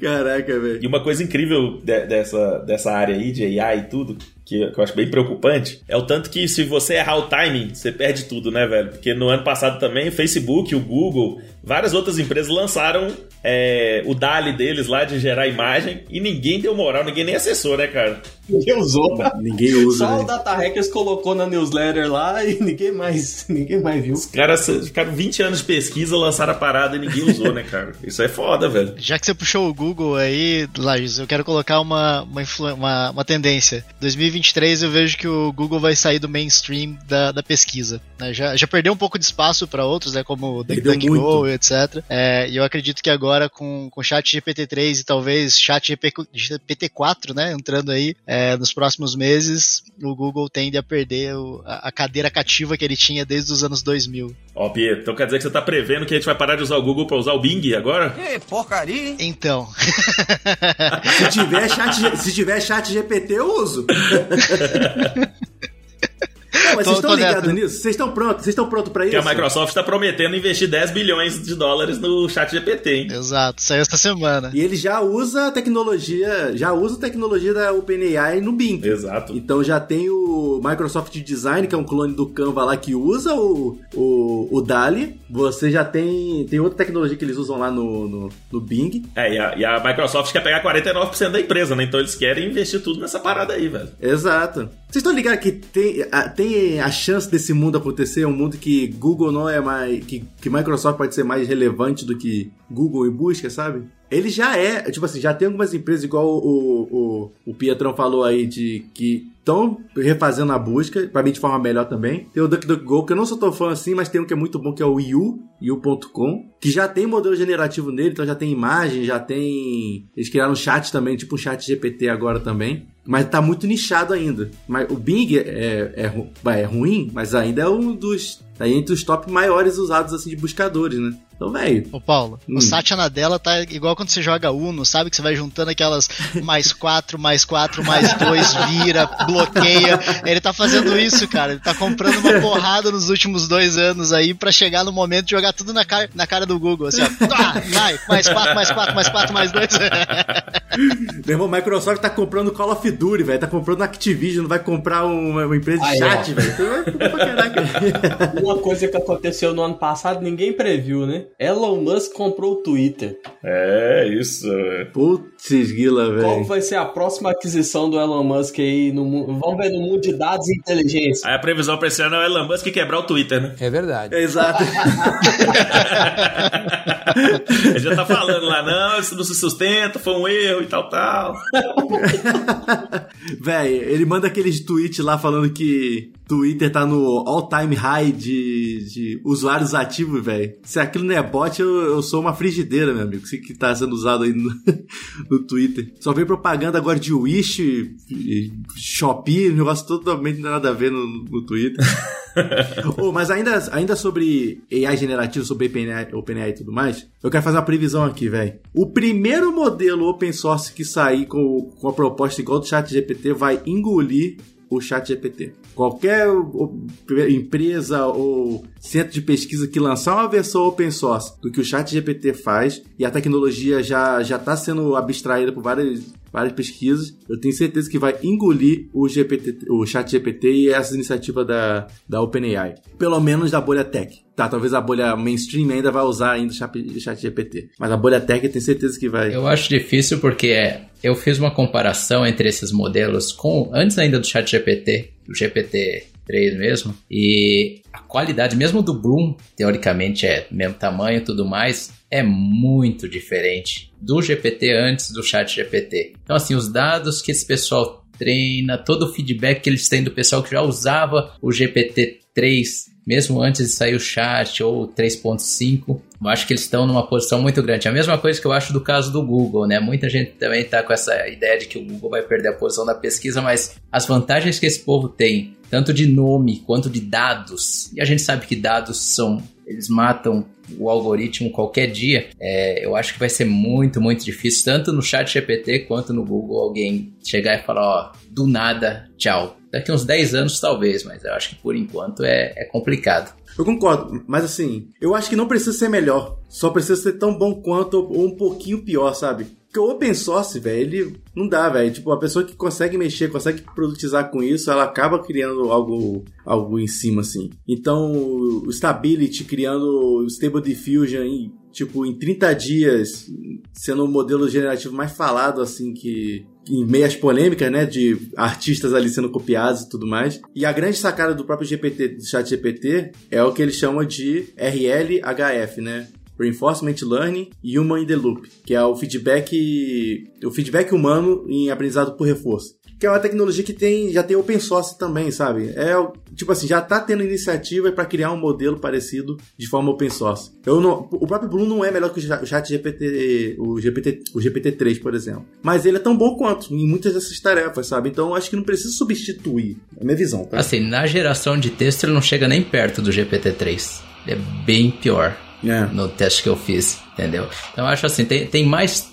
Caraca, velho. E uma coisa incrível de- dessa, dessa área aí de AI e tudo, que, eu acho bem preocupante, é o tanto que se você errar o timing, você perde tudo, né, velho? Porque no ano passado também o Facebook, o Google, várias outras empresas lançaram é, o DALI deles lá de gerar imagem e ninguém deu moral, ninguém nem acessou, né, cara? Ninguém usou. Ninguém usa, Só o né? Data Hackers colocou na newsletter lá e ninguém mais, ninguém mais viu. Os caras ficaram 20 anos de pesquisa, lançaram a parada e ninguém usou, né, cara? Isso é foda, velho. Já que você puxou o Google aí, Lages, eu quero colocar uma, uma, uma, uma tendência. 2023 eu vejo que o Google vai sair do mainstream da, da pesquisa. né? Já, já perdeu um pouco de espaço para outros, né, como o DuckDuckGo. Etc. É, e eu acredito que agora com o chat GPT-3 e talvez chat GPT-4, né, entrando aí é, nos próximos meses, o Google tende a perder o- a, a cadeira cativa que ele tinha desde os anos 2000. Ó, Pietro, então quer dizer que você tá prevendo que a gente vai parar de usar o Google pra usar o Bing agora? Que porcaria, hein? Então, Se tiver chat, se tiver chat GPT, eu uso. mas tô- vocês estão ligados nessa. nisso? Vocês estão prontos? Vocês estão prontos pra isso? Que a Microsoft está prometendo investir 10 bilhões de dólares no chat GPT, hein? Exato, saiu essa semana. E ele já usa a tecnologia, já usa a tecnologia da OpenAI no Bing. Exato. Então já tem o Microsoft Design, que é um clone do Canva lá que usa o, o, o DALI. Você já tem, tem outra tecnologia que eles usam lá no, no, no Bing. É, e a, e a Microsoft quer pegar 49% da empresa, né? Então eles querem investir tudo nessa parada aí, velho. Exato. Vocês estão ligados que tem a, tem a chance desse mundo acontecer? Um mundo que Google não é mais. Que, que Microsoft pode ser mais relevante do que Google em busca, sabe? Ele já é, tipo assim, já tem algumas empresas, igual o, o, o Pietrão falou aí, de que estão refazendo a busca, pra mim de forma melhor também. Tem o DuckDuckGo, que eu não sou tão fã assim, mas tem um que é muito bom, que é o Yu, Yu.com, que já tem modelo generativo nele, então já tem imagem, já tem... Eles criaram um chat também, tipo um chat GPT agora também. Mas tá muito nichado ainda. Mas o Bing é, é, vai, é ruim, mas ainda é um dos. Tá entre os top maiores usados assim de buscadores, né? Então, velho. Ô Paulo, Hum. o Satya Nadella tá igual quando você joga Uno, sabe? Que você vai juntando aquelas mais quatro, mais quatro, mais dois, vira, bloqueia. Ele tá fazendo isso, cara. Ele tá comprando uma porrada nos últimos dois anos aí pra chegar no momento de jogar tudo na cara, na cara do Google, assim, ó. Ah, vai, mais quatro, mais quatro, mais quatro, mais dois. Meu irmão, Microsoft tá comprando Call of Duty, velho. Tá comprando Activision, não vai comprar uma, uma empresa de Aí, chat, velho. Então. Uma coisa que aconteceu no ano passado, ninguém previu, né? Elon Musk comprou o Twitter. É, isso. Putz, guila, Qual velho. vai ser a próxima aquisição do Elon Musk aí no mundo? Vamos ver no mundo de dados e inteligência. Aí a previsão pra esse ano é o Elon Musk quebrar o Twitter, né? É verdade. É, Exato. Ele já tá falando lá, não, isso não se sustenta, foi um erro e tal, tal. Véi, ele manda aqueles tweets lá falando que Twitter tá no all-time high de, de usuários ativos, velho. Se aquilo não é bot, eu, eu sou uma frigideira, meu amigo, que tá sendo usado aí no, no Twitter. Só vem propaganda agora de Wish, e Shopee, um negócio totalmente nada a ver no, no Twitter. oh, mas ainda, ainda sobre AI generativo, sobre OpenAI, OpenAI e tudo mais, eu quero fazer uma previsão aqui, velho. O primeiro modelo open source que sair com, com a proposta igual do ChatGPT vai engolir o ChatGPT. Qualquer o- empresa ou centro de pesquisa que lançar uma versão open source do que o ChatGPT faz e a tecnologia já está sendo abstraída por várias várias pesquisas, eu tenho certeza que vai engolir o GPT, o ChatGPT e essa iniciativa da, da OpenAI. Pelo menos da bolha tech. Tá, talvez a bolha mainstream ainda vai usar ainda o Chat- ChatGPT. Mas a bolha tech eu tenho certeza que vai. Eu acho difícil porque é, eu fiz uma comparação entre esses modelos com antes ainda do ChatGPT, do GPT-3 mesmo, e a qualidade mesmo do Bloom, teoricamente é mesmo tamanho e tudo mais, é muito diferente do GPT antes do ChatGPT. Então assim, os dados que esse pessoal treina, todo o feedback que eles têm do pessoal que já usava o GPT-3 mesmo antes de sair o chat ou 3.5, eu acho que eles estão numa posição muito grande. A mesma coisa que eu acho do caso do Google, né? Muita gente também está com essa ideia de que o Google vai perder a posição da pesquisa, mas as vantagens que esse povo tem, tanto de nome quanto de dados, e a gente sabe que dados são, eles matam o algoritmo qualquer dia, é, eu acho que vai ser muito, muito difícil, tanto no chat GPT quanto no Google, alguém chegar e falar, ó, do nada, tchau. Daqui uns 10 anos talvez, mas eu acho que por enquanto é, é complicado. Eu concordo, mas assim, eu acho que não precisa ser melhor. Só precisa ser tão bom quanto ou um pouquinho pior, sabe? Porque o open source, velho, ele não dá, velho. Tipo, a pessoa que consegue mexer, consegue produtizar com isso, ela acaba criando algo, algo em cima, assim. Então, o Stability criando o Stable Diffusion em, tipo, em 30 dias, sendo o modelo generativo mais falado, assim, que, em meias polêmicas, né, de artistas ali sendo copiados e tudo mais. E a grande sacada do próprio GPT, do chat GPT, é o que eles chamam de RLHF, né? Reinforcement Learning e Human in the Loop, que é o feedback, o feedback humano em aprendizado por reforço. Que é uma tecnologia que tem, já tem open source também, sabe? É tipo assim, já tá tendo iniciativa para criar um modelo parecido de forma open source. Eu não, o próprio Bloom não é melhor que o Chat GPT, o GPT, o GPT-3, por exemplo. Mas ele é tão bom quanto em muitas dessas tarefas, sabe? Então eu acho que não precisa substituir. É a minha visão, tá? Assim, na geração de texto ele não chega nem perto do GPT-3. Ele é bem pior É. no teste que eu fiz, entendeu? Então eu acho assim, tem, tem mais.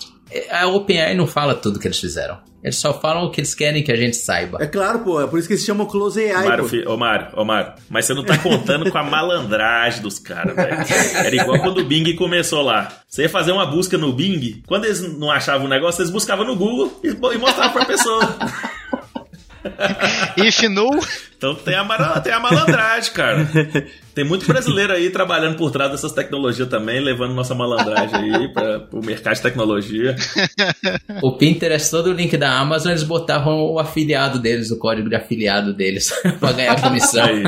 A OpenAI não fala tudo que eles fizeram. Eles só falam o que eles querem que a gente saiba. É claro, pô, é por isso que eles chamam Close AI, Mário, pô. fi- ô Mário, ô Mário, mas você não tá contando com a malandragem dos caras, velho. Era igual quando o Bing começou lá. Você ia fazer uma busca no Bing, quando eles não achavam o negócio, eles buscavam no Google e, e mostravam pra pessoa. If null, Então tem a, tem a malandragem, cara. Tem muito brasileiro aí trabalhando por trás dessas tecnologias também, levando nossa malandragem aí para o mercado de tecnologia. O Pinterest, todo o link da Amazon, eles botavam o afiliado deles, o código de afiliado deles, pra ganhar comissão. Aí.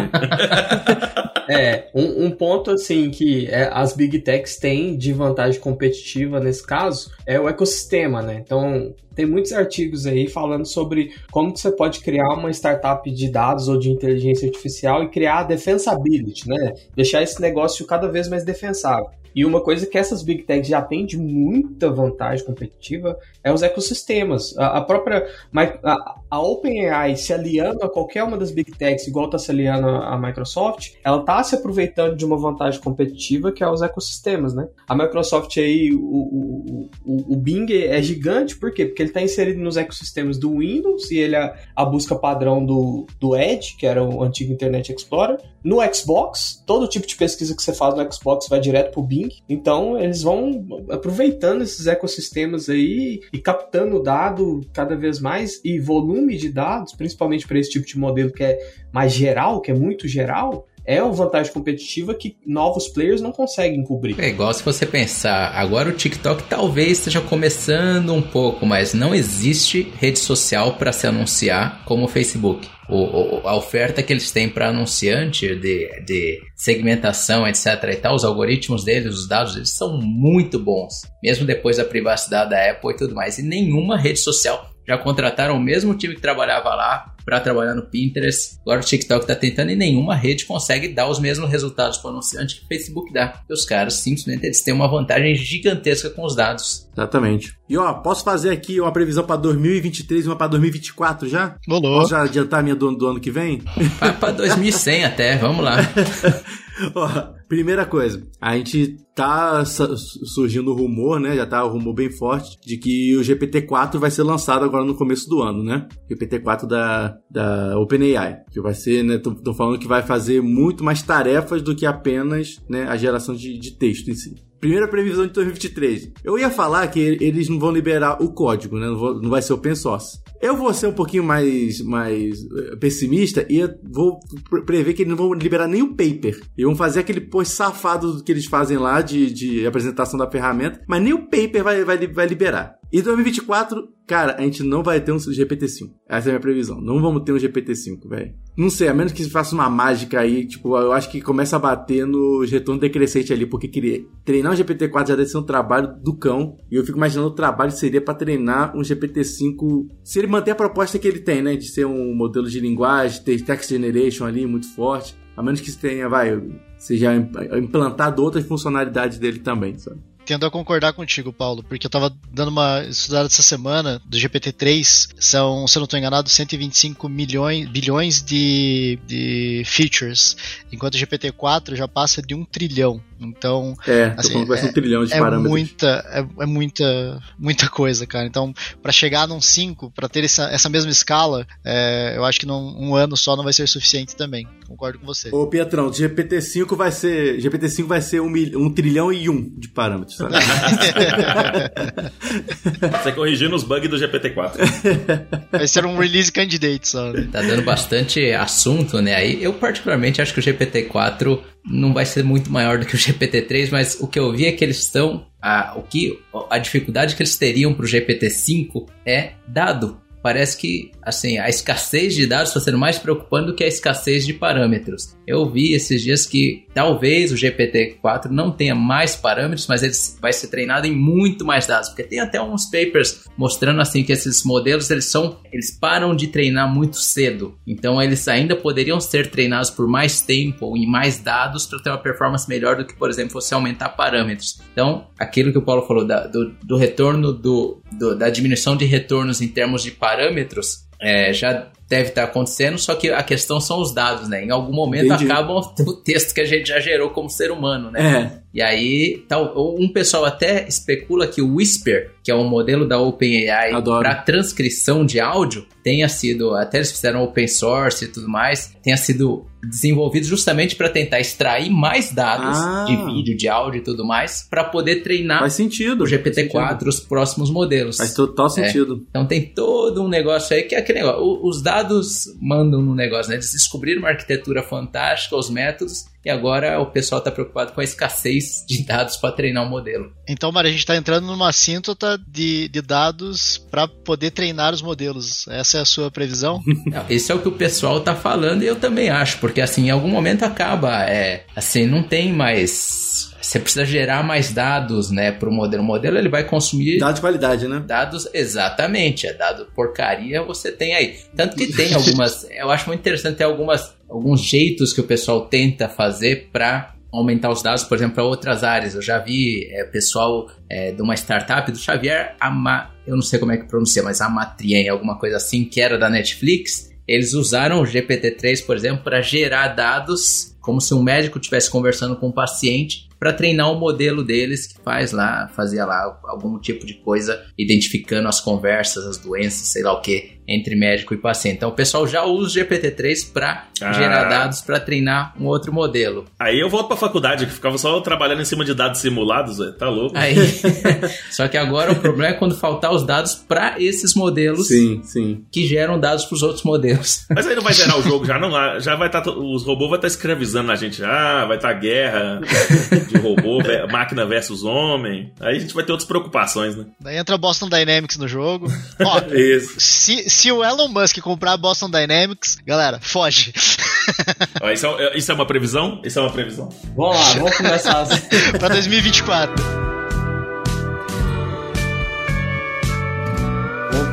É, um, um ponto assim que é, as big techs têm de vantagem competitiva nesse caso é o ecossistema, né? Então tem muitos artigos aí falando sobre como você pode criar uma startup de dados ou de inteligência artificial e criar a defensability, né? Deixar esse negócio cada vez mais defensável. E uma coisa que essas big techs já têm de muita vantagem competitiva é os ecossistemas. A, a própria a, a OpenAI se aliando a qualquer uma das big techs, igual está se aliando a Microsoft, ela está se aproveitando de uma vantagem competitiva que é os ecossistemas, né? A Microsoft aí, o, o, o, o Bing é gigante, por quê? Porque ele está inserido nos ecossistemas do Windows e ele é a busca padrão do, do Edge, que era o antigo Internet Explorer. No Xbox, todo tipo de pesquisa que você faz no Xbox vai direto pro Bing. Então, eles vão aproveitando esses ecossistemas aí e captando dado cada vez mais e volume de dados, principalmente para esse tipo de modelo que é mais geral, que é muito geral, é uma vantagem competitiva que novos players não conseguem cobrir. É igual se você pensar, agora o TikTok talvez esteja começando um pouco, mas não existe rede social para se anunciar como o Facebook. O, o- a oferta que eles têm para anunciante de, de segmentação, etc. e tal, os algoritmos deles, os dados deles são muito bons, mesmo depois da privacidade da Apple e tudo mais. E nenhuma rede social já contrataram o mesmo time que trabalhava lá para trabalhar no Pinterest. Agora o TikTok tá tentando e nenhuma rede consegue dar os mesmos resultados para o anunciante que o Facebook dá. E os caras simplesmente eles têm uma vantagem gigantesca com os dados. Exatamente. E ó, posso fazer aqui uma previsão pra 2023 e uma pra 2024 já? Bolou. Posso já adiantar a minha do, do ano que vem? Para 2100 até, vamos lá. Ó, primeira coisa, a gente tá su- surgindo o rumor, né? Já tá o rumor bem forte de que o GPT-4 vai ser lançado agora no começo do ano, né? GPT-4 da, da OpenAI, que vai ser, né? Tô, falando que vai fazer muito mais tarefas do que apenas, né, a geração de, de texto em si. Primeira previsão de 2023. Eu ia falar que eles não vão liberar o código, né? Não vai ser open source. Eu vou ser um pouquinho mais, mais eh, pessimista e vou pre- prever que eles não vão liberar nem o paper. E vão fazer aquele post safado que eles fazem lá de, de apresentação da ferramenta, mas nem o paper vai, vai, vai liberar. E 2024, cara, a gente não vai ter um GPT-5. Essa é a minha previsão. Não vamos ter um GPT-5, velho. Não sei, a menos que faça uma mágica aí, tipo, eu acho que começa a bater nos retornos decrescente ali, porque queria treinar um GPT-4 já deve ser um trabalho do cão. E eu fico imaginando o trabalho que seria pra treinar um GPT-5. Se ele manter a proposta que ele tem, né, de ser um modelo de linguagem, ter text generation ali muito forte, a menos que tenha, vai, seja im- implantado outras funcionalidades dele também, sabe? Tendo a concordar contigo, Paulo, porque eu tava dando uma estudada essa semana do GPT-3, são, se eu não estou enganado, 125 milhões, bilhões de, de features, enquanto o GPT-4 já passa de um trilhão. Então, É, Assim, ser um trilhão de é parâmetros. muita, é, é muita, muita coisa, cara. Então, para chegar num 5, para ter essa, essa mesma escala, é, eu acho que num um ano só não vai ser suficiente também. Concordo com você. Ô, Pietrão, GPT-5 vai ser. GPT-5 vai ser um, um trilhão e um de parâmetros, sabe? Você corrigindo os bugs do GPT-4. Vai ser um release candidate só. né? Tá dando bastante assunto, né? Aí eu particularmente acho que o GPT-4 não vai ser muito maior do que o GPT-3, mas o que eu vi é que eles estão a, o que a dificuldade que eles teriam para o GPT-5 é dado. Parece que assim a escassez de dados está sendo mais preocupante do que a escassez de parâmetros. Eu vi esses dias que talvez o GPT-4 não tenha mais parâmetros, mas ele vai ser treinado em muito mais dados, porque tem até uns papers mostrando assim que esses modelos eles são eles param de treinar muito cedo. Então eles ainda poderiam ser treinados por mais tempo ou em mais dados para ter uma performance melhor do que, por exemplo, você aumentar parâmetros. Então, aquilo que o Paulo falou da- do, do retorno do, do- da diminuição de retornos em termos de parâmetros, é, já deve estar acontecendo, só que a questão são os dados, né? Em algum momento Entendi. acabam o texto que a gente já gerou como ser humano, né? É. E aí, tal, um pessoal até especula que o Whisper, que é um modelo da OpenAI para transcrição de áudio, tenha sido, até eles fizeram open source e tudo mais, tenha sido desenvolvido justamente para tentar extrair mais dados Ah. de vídeo, de áudio e tudo mais, para poder treinar Faz sentido. o GPT-4, Faz sentido. os próximos modelos. Faz total sentido. Então tem todo um negócio aí que é aquele negócio. Os dados mandam no negócio, né? Eles descobriram uma arquitetura fantástica, os métodos, e agora o pessoal tá preocupado com a escassez de dados para treinar um modelo. Então, Mari, a gente está entrando numa assíntota de, de dados para poder treinar os modelos. Essa é a sua previsão? Não, Esse é o que o pessoal tá falando e eu também acho, porque assim, em algum momento acaba, é, assim, não tem mais. Você precisa gerar mais dados, né, pro modelo. O modelo ele vai consumir Dado de qualidade, né? Dados, exatamente, é dado porcaria você tem aí. Tanto que tem algumas, eu acho muito interessante ter algumas, alguns jeitos que o pessoal tenta fazer para aumentar os dados, por exemplo, para outras áreas. Eu já vi é, pessoal é, de uma startup do Xavier Ama, eu não sei como é que pronuncia, mas Amatrien, alguma coisa assim, que era da Netflix. Eles usaram o GPT-3, por exemplo, para gerar dados como se um médico estivesse conversando com um paciente para treinar o modelo deles que faz lá, fazia lá algum tipo de coisa identificando as conversas, as doenças, sei lá o que, entre médico e paciente. Então o pessoal já usa o GPT-3 para Ah. gerar dados para treinar um outro modelo. Aí eu volto pra faculdade, que ficava só trabalhando em cima de dados simulados, velho. Tá louco. Aí, só que agora o problema é quando faltar os dados para esses modelos Sim, sim. que geram dados para os outros modelos. Mas aí não vai zerar o jogo já, não. Já vai estar. os robôs vão estar escravizando a gente já, vai estar guerra de robô, máquina versus homem. Aí a gente vai ter outras preocupações, né? Daí entra Boston Dynamics no jogo. Ó, Isso. se, se o Elon Musk comprar a Boston Dynamics, galera, foge. Ó, isso, é, isso é uma previsão? Isso é uma previsão. Vamos lá, vamos começar. as- pra 2024.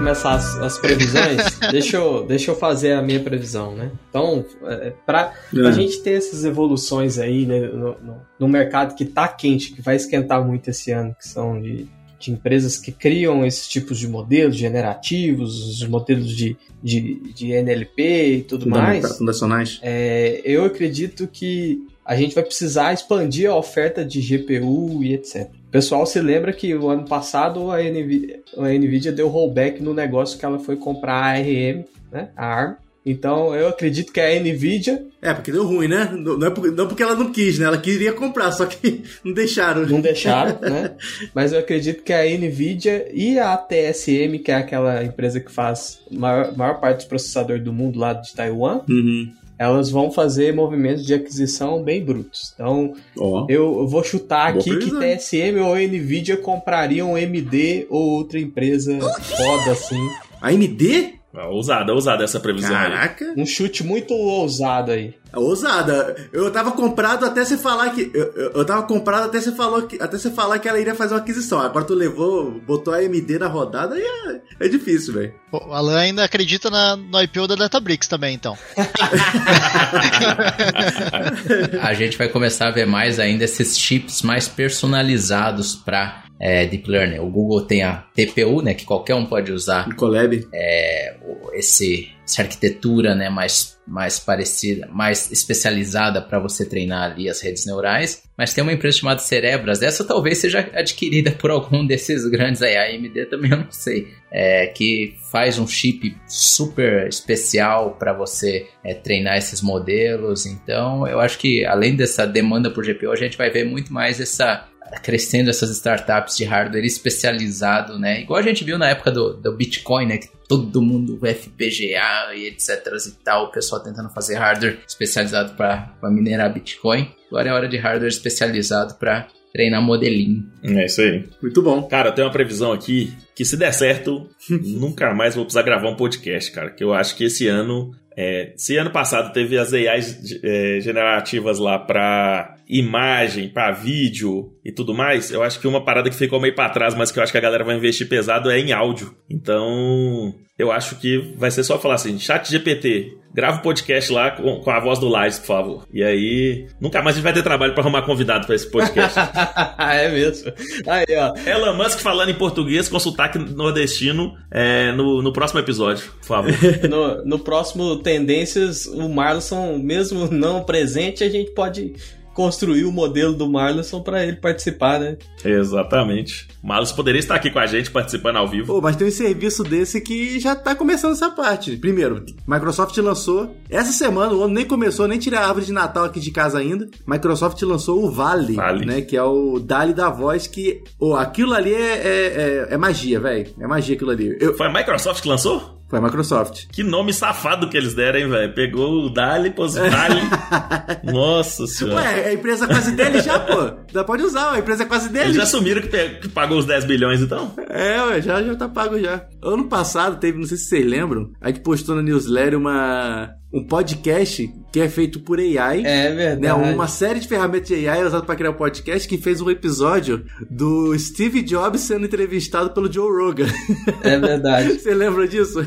Começar as, as previsões. deixa, eu, deixa eu fazer a minha previsão, né? Então, é, pra É. gente ter essas evoluções aí né, no, no- no mercado que tá quente, que vai esquentar muito esse ano, que são de, de empresas que criam esses tipos de modelos generativos, os modelos de, de, de NLP e tudo mais. Fundacionais. É, eu acredito que a gente vai precisar expandir a oferta de GPU e etc. Pessoal se lembra que o ano passado a Nvidia, a Nvidia deu rollback no negócio que ela foi comprar a ARM, né? A ARM. Então eu acredito que a Nvidia É, porque deu ruim, né? Não, é por- não porque ela não quis, né? Ela queria comprar, só que não deixaram. não deixaram, né? Mas eu acredito que a Nvidia e a TSM, que é aquela empresa que faz a maior, maior parte dos processadores do mundo lá de Taiwan, Uhum. Elas vão fazer movimentos de aquisição bem brutos. Então Ó. Eu, vou chutar Boa aqui que. TSM ou Nvidia comprariam AMD ou outra empresa foda assim. A AMD? Ó, Ousada, ousada essa previsão aí. Caraca. Um chute muito ousado aí. É ousada. Eu tava comprado até você falar que. Eu, eu, eu tava comprado até você, falou que, até você falar que ela iria fazer uma aquisição. Agora tu levou, botou a AMD na rodada e é, é difícil, velho. O Alan ainda acredita na, no IPO da Databricks também, então. a gente vai começar a ver mais ainda esses chips mais personalizados para Deep Learning. O Google tem a TPU, né, que qualquer um pode usar Colab. o- esse, essa arquitetura né, mais, mais parecida, mais especializada para você treinar ali as redes neurais. Mas tem uma empresa chamada Cerebras, essa talvez seja adquirida por algum desses grandes aí, a AMD também eu não sei, é, que faz um chip super especial para você é, treinar esses modelos. Então eu acho que além dessa demanda por GPU, a gente vai ver muito mais essa crescendo essas startups de hardware especializado, né? Igual a gente viu na época do, do Bitcoin, né? Que todo mundo FPGA e etc e tal, o pessoal tentando fazer hardware especializado para minerar Bitcoin. Agora é hora de hardware especializado para treinar modelinho. É isso aí. Muito bom. Cara, eu tenho uma previsão aqui que se der certo, nunca mais vou precisar gravar um podcast, cara. Que eu acho que esse ano. É, se ano passado teve as AIs é, generativas lá pra imagem, pra vídeo e tudo mais, eu acho que uma parada que ficou meio pra trás, mas que eu acho que a galera vai investir pesado é em áudio. Então, eu acho que vai ser só falar assim: chat GPT, grava o podcast lá com, com a voz do Lages, por favor. E aí, nunca mais a gente vai ter trabalho pra arrumar convidado pra esse podcast. é mesmo. Aí, ó. Elon Musk falando em português com sotaque nordestino é, no, no próximo episódio, por favor. No, no próximo Tendências, o Marlon, mesmo não presente, a gente pode construir o modelo do Marlon para ele participar, né? Exatamente. O Marlon poderia estar aqui com a gente participando ao vivo. Pô, mas tem um serviço desse que já tá começando essa parte. Primeiro, Microsoft lançou. Essa semana, o ano nem começou, nem tirei a árvore de Natal aqui de casa ainda. Microsoft lançou o Vale, Vale. né? Que é o Dali da voz, que. Oh, aquilo ali é, é, é, é magia, velho. É magia aquilo ali. Eu, Foi a Microsoft que lançou? Foi a Microsoft. Que nome safado que eles deram, hein, velho? Pegou o Dali, pôs Vale. Nossa senhora. Ué, a empresa é quase dele já, pô. Já pode usar, a empresa é quase dele. Eles já assumiram que, que pagou os 10 bilhões, então? É, ué, já, já tá pago já. Ano passado teve, não sei se vocês lembram, a gente postou na newsletter uma, um podcast que é feito por AI. É Né, verdade. uma série de ferramentas de AI usadas para criar um podcast que fez um episódio do Steve Jobs sendo entrevistado pelo Joe Rogan. É verdade. Você lembra disso?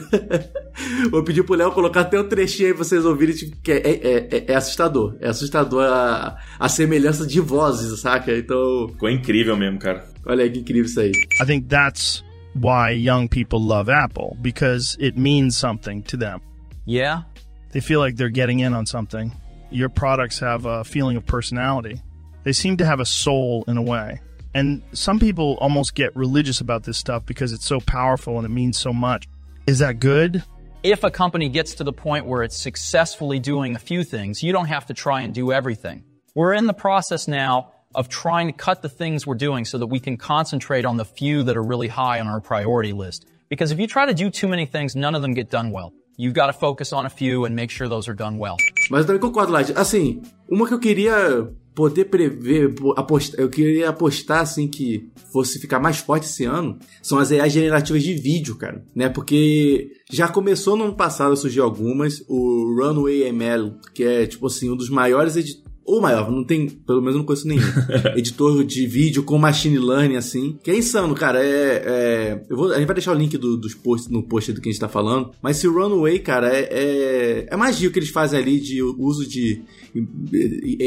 Vou pedir pro Léo colocar até um trechinho aí pra vocês ouvirem, tipo, que é, é, é- é assustador. É assustador a, a semelhança de vozes, saca? Então, Ficou incrível mesmo, cara. olha aí que incrível isso aí. I think that's why young people love Apple because it means something to them. Yeah? They feel like they're getting in on something. Your products have a feeling of personality. They seem to have a soul in a way. And some people almost get religious about this stuff because it's so powerful and it means so much. Is that good? If a company gets to the point where it's successfully doing a few things, you don't have to try and do everything. We're in the process now of trying to cut the things we're doing so that we can concentrate on the few that are really high on our priority list. Because if you try to do too many things, none of them get done well. You've got to focus on a few and make sure those are done well. Mas eu também concordo, Light. Assim, uma que eu queria poder prever, po- apostar, eu queria apostar, assim, que fosse ficar mais forte esse ano, são as AI generativas de vídeo, cara. Né? Porque já começou no ano passado a surgir algumas. O Runway ML, que é, tipo assim, um dos maiores editores. Ou maior, não tem, pelo menos eu não conheço nenhum. editor de vídeo com machine learning, assim. Que é insano, cara. É. é- eu vou, a gente vai deixar o link do- dos posts no post do que a gente tá falando. Mas se Runway, cara, é, é, é magia o que eles fazem ali de uso de